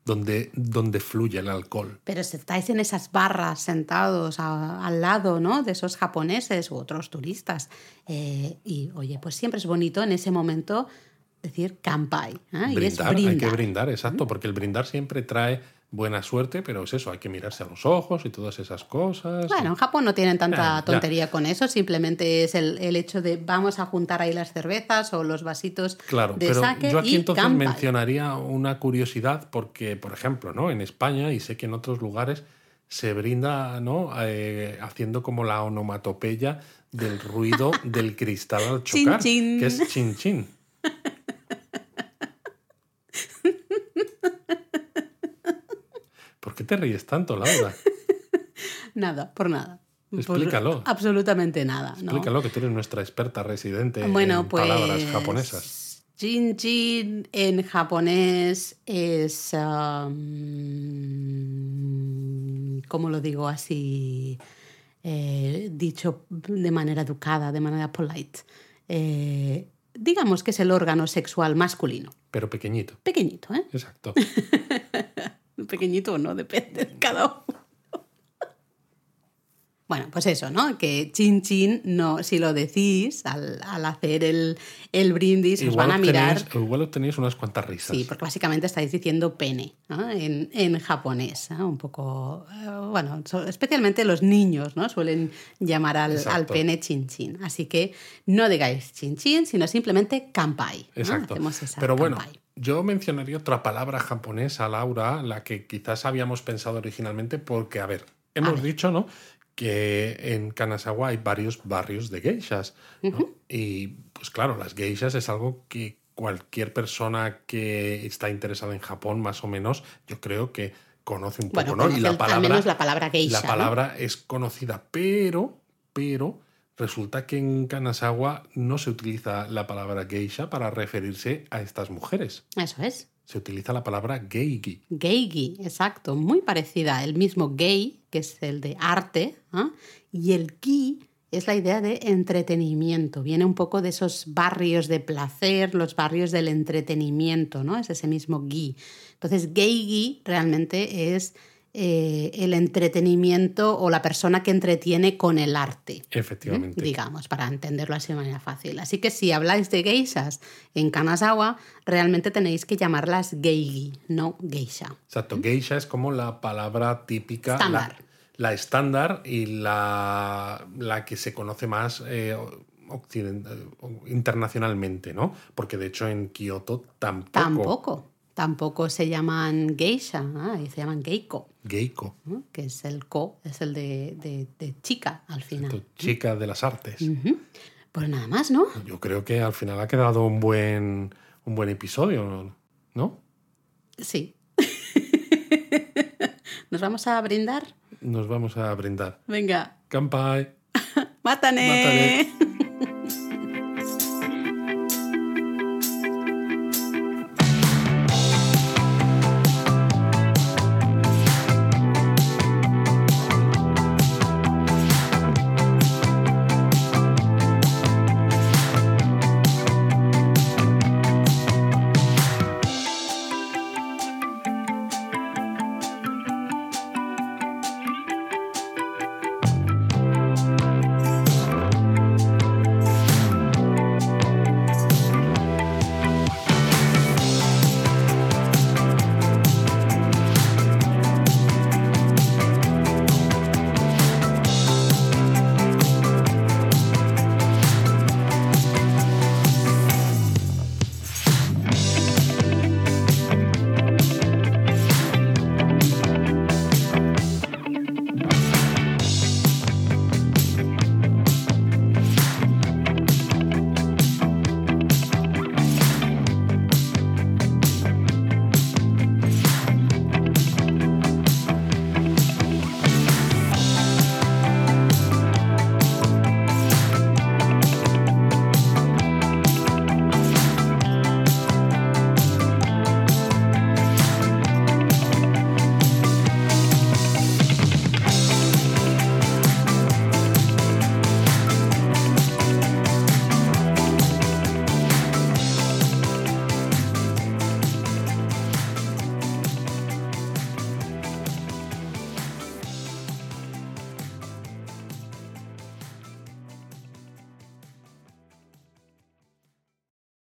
donde, donde fluye el alcohol. Pero si estáis en esas barras sentados al lado ¿no? de esos japoneses u otros turistas, eh, y oye, pues siempre es bonito en ese momento decir kampai. ¿eh? y es hay que brindar, exacto, porque el brindar siempre trae buena suerte, pero es eso, hay que mirarse a los ojos y todas esas cosas. Bueno, en Japón no tienen tanta tontería con eso, simplemente es el, hecho de vamos a juntar ahí las cervezas o los vasitos claro, de pero sake Yo aquí entonces mencionaría una curiosidad, porque, por ejemplo, ¿no? en España, y sé que en otros lugares, se brinda ¿no? Eh, haciendo como la onomatopeya del ruido del cristal al chocar, que es chin chin. ¿Por qué te ríes tanto, Laura? nada, por nada. Explícalo. absolutamente nada. Explícalo, que tú eres nuestra experta residente en palabras pues, japonesas. Jin Jin en japonés es. Um, ¿Cómo lo digo así? Eh, dicho de manera educada, de manera polite. Eh, digamos que es el órgano sexual masculino. Pero pequeñito. Pequeñito, ¿eh? Exacto. pequeñito no, depende de cada uno. Bueno, pues eso, ¿no? Que chin chin, no, si lo decís al, hacer el, brindis, os van a mirar. igual obtenéis unas cuantas risas. Sí, porque básicamente estáis diciendo pene en, japonés. Un poco. Eh, bueno, especialmente los niños, ¿no? Suelen llamar al, al, pene chin chin. Así que no digáis chin chin, sino simplemente kampai. Exacto. Pero bueno, yo mencionaría otra palabra japonesa, Laura, la que quizás habíamos pensado originalmente, porque, a ver, hemos dicho, ¿no? Que en Kanazawa hay varios barrios de geishas. Y pues claro, las geishas es algo que cualquier persona que está interesada en Japón, más o menos, yo creo que conoce un poco, ¿no? Y la palabra, la palabra geisha. La palabra es conocida, pero, pero Resulta que en Kanazawa no se utiliza la palabra geisha para referirse a estas mujeres. Eso es. Se utiliza la palabra geigi. Geigi, exacto, muy parecida. El mismo gei, que es el de arte, ¿ah? y el gi es la idea de entretenimiento. Viene un poco de esos barrios de placer, los barrios del entretenimiento, ¿no? Es ese mismo gi. Entonces, geigi realmente es eh, el entretenimiento o la persona que entretiene con el arte. Efectivamente. Digamos, para entenderlo así de manera fácil. Así que si habláis de geishas en Kanazawa, realmente tenéis que llamarlas geigi, no geisha. Exacto, geisha es como la palabra típica. Estándar. La, estándar y la, la, que se conoce más eh, internacionalmente, ¿no? Porque de hecho en Kioto tampoco. Tampoco. Tampoco se llaman geisha, se llaman geiko. Geiko. Que es el ko, es el de, chica al final. chica de las artes. Pues nada más, ¿no? Yo creo que al final ha quedado un buen, un buen episodio, ¿no? Sí. ¿Nos vamos a brindar? Nos vamos a brindar. Venga. Kampai. Mátane. Mátane.